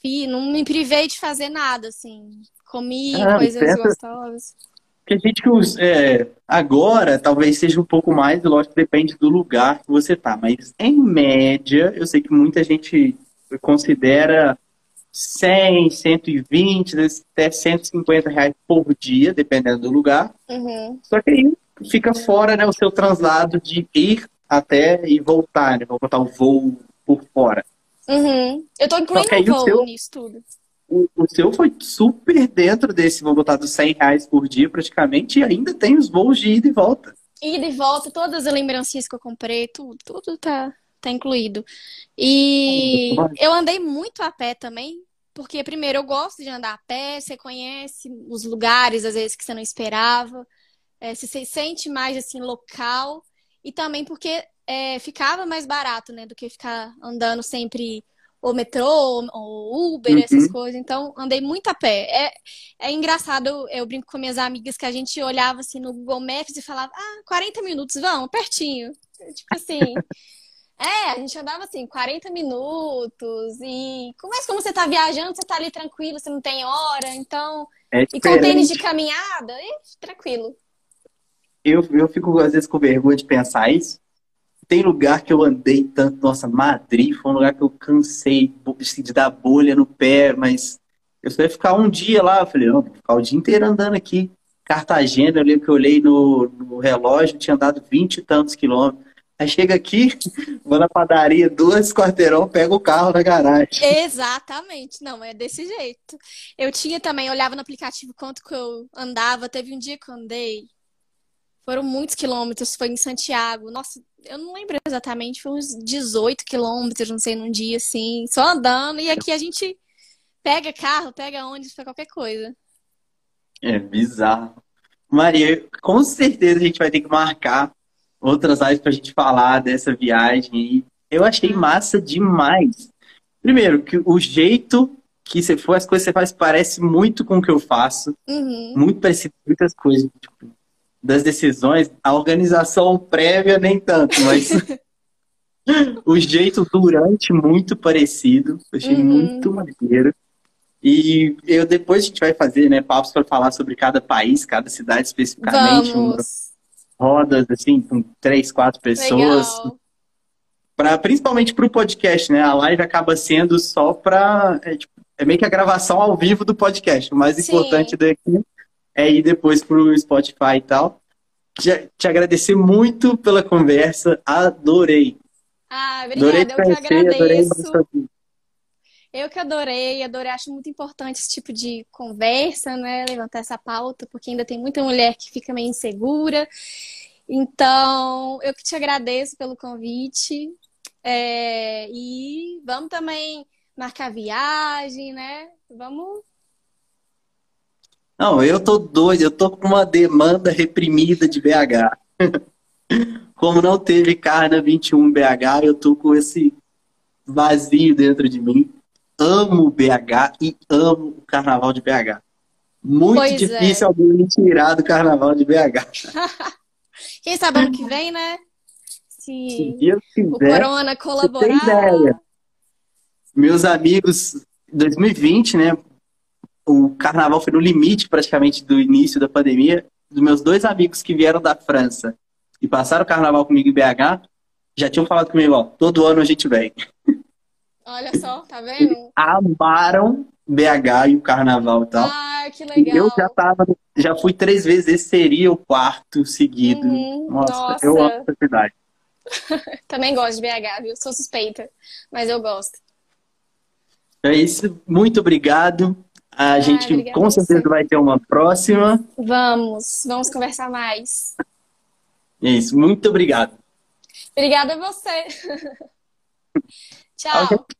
Fui, não me privei de fazer nada, assim. Comi Ah, coisas pensa, gostosas. Porque a gente que usa, é, agora talvez seja um pouco mais, lógico, depende do lugar que você tá, mas em média, eu sei que muita gente considera 100, 120, até 150 reais por dia, dependendo do lugar. Uhum. Só que aí fica fora, né, o seu translado de ir até e voltar, né? Vou botar o voo por fora. Uhum. Eu tô incluindo o voo seu, nisso tudo. o, o seu foi super dentro desse, vou botar dos 100 reais por dia praticamente, e ainda tem os voos de ida e volta. Ida e volta, todas as lembrancinhas que eu comprei, tudo, tudo tá, tá incluído. E eu andei muito a pé também, porque primeiro eu gosto de andar a pé, você conhece os lugares às vezes que você não esperava. é, se sente mais assim local e também porque é, ficava mais barato, né, do que ficar andando sempre ou metrô, ou Uber, uhum. essas coisas. Então, andei muito a pé. É, é engraçado, eu, eu, brinco com minhas amigas que a gente olhava assim no Google Maps e falava, ah, 40 minutos, vamos, pertinho. Tipo assim. É, a gente andava assim, 40 minutos. E mas como você tá viajando, você tá ali tranquilo, você não tem hora, então. É e com tênis de caminhada, tranquilo. Eu, eu fico às vezes com vergonha de pensar isso, tem lugar que eu andei tanto, nossa, Madrid foi um lugar que eu cansei assim, de dar bolha no pé, mas eu só ia ficar um dia lá, eu falei, não, vou ficar o dia inteiro andando aqui. Cartagena, eu lembro que eu olhei no, no relógio, tinha andado vinte e tantos quilômetros. Aí chega aqui, vou na padaria, duas quarteirão, pego o carro na garagem. Exatamente, não, é desse jeito. Eu tinha também, olhava no aplicativo quanto que eu andava, teve um dia que eu andei, foram muitos quilômetros, foi em Santiago. Nossa, eu não lembro exatamente, foi uns 18 quilômetros, não sei, num dia assim, só andando. E aqui a gente pega carro, pega ônibus para qualquer coisa. É bizarro. Maria, com certeza a gente vai ter que marcar outras lives pra gente falar dessa viagem aí. Eu achei massa demais. Primeiro, que o jeito que você for, as coisas que você faz parece muito com o que eu faço. Uhum. Muito parecido com muitas coisas. Tipo, das decisões, a organização prévia nem tanto, mas o jeito durante muito parecido. Achei uhum. muito maneiro. E eu depois a gente vai fazer, né, papos para falar sobre cada país, cada cidade especificamente, rodas assim com três, quatro pessoas. Para principalmente para o podcast, né? A live acaba sendo só para é, tipo, é, meio que a gravação ao vivo do podcast. O mais Sim. importante daqui é ir depois pro Spotify e tal. Te, te agradecer muito pela conversa, adorei. Ah, obrigada, adorei eu que agradeço. Adorei eu que adorei, adorei, acho muito importante esse tipo de conversa, né? Levantar essa pauta, porque ainda tem muita mulher que fica meio insegura. Então, eu que te agradeço pelo convite. É, e vamos também marcar viagem, né? Vamos não, eu tô doido, eu tô com uma demanda reprimida de BH. Como não teve Carna 21 BH, eu tô com esse vazio dentro de mim. Amo BH e amo o carnaval de BH. Muito pois difícil é. alguém me tirar do carnaval de BH. Quem sabe ano que vem, né? Se, Se o Corona colaborar. Meus amigos, 2020, né? o carnaval foi no limite praticamente do início da pandemia. Dos meus dois amigos que vieram da França e passaram o carnaval comigo em BH, já tinham falado comigo, ó, todo ano a gente vem. Olha só, tá vendo? Eles amaram BH e o carnaval e tal. Ah, que legal. eu já tava, já fui três vezes, esse seria o quarto seguido. Uhum, nossa, nossa, eu amo essa cidade. Também gosto de BH, viu? Sou suspeita, mas eu gosto. É isso, muito obrigado. A ah, gente com certeza vai ter uma próxima. Vamos, vamos conversar mais. É isso, muito obrigado. Obrigada a você. Tchau. Okay.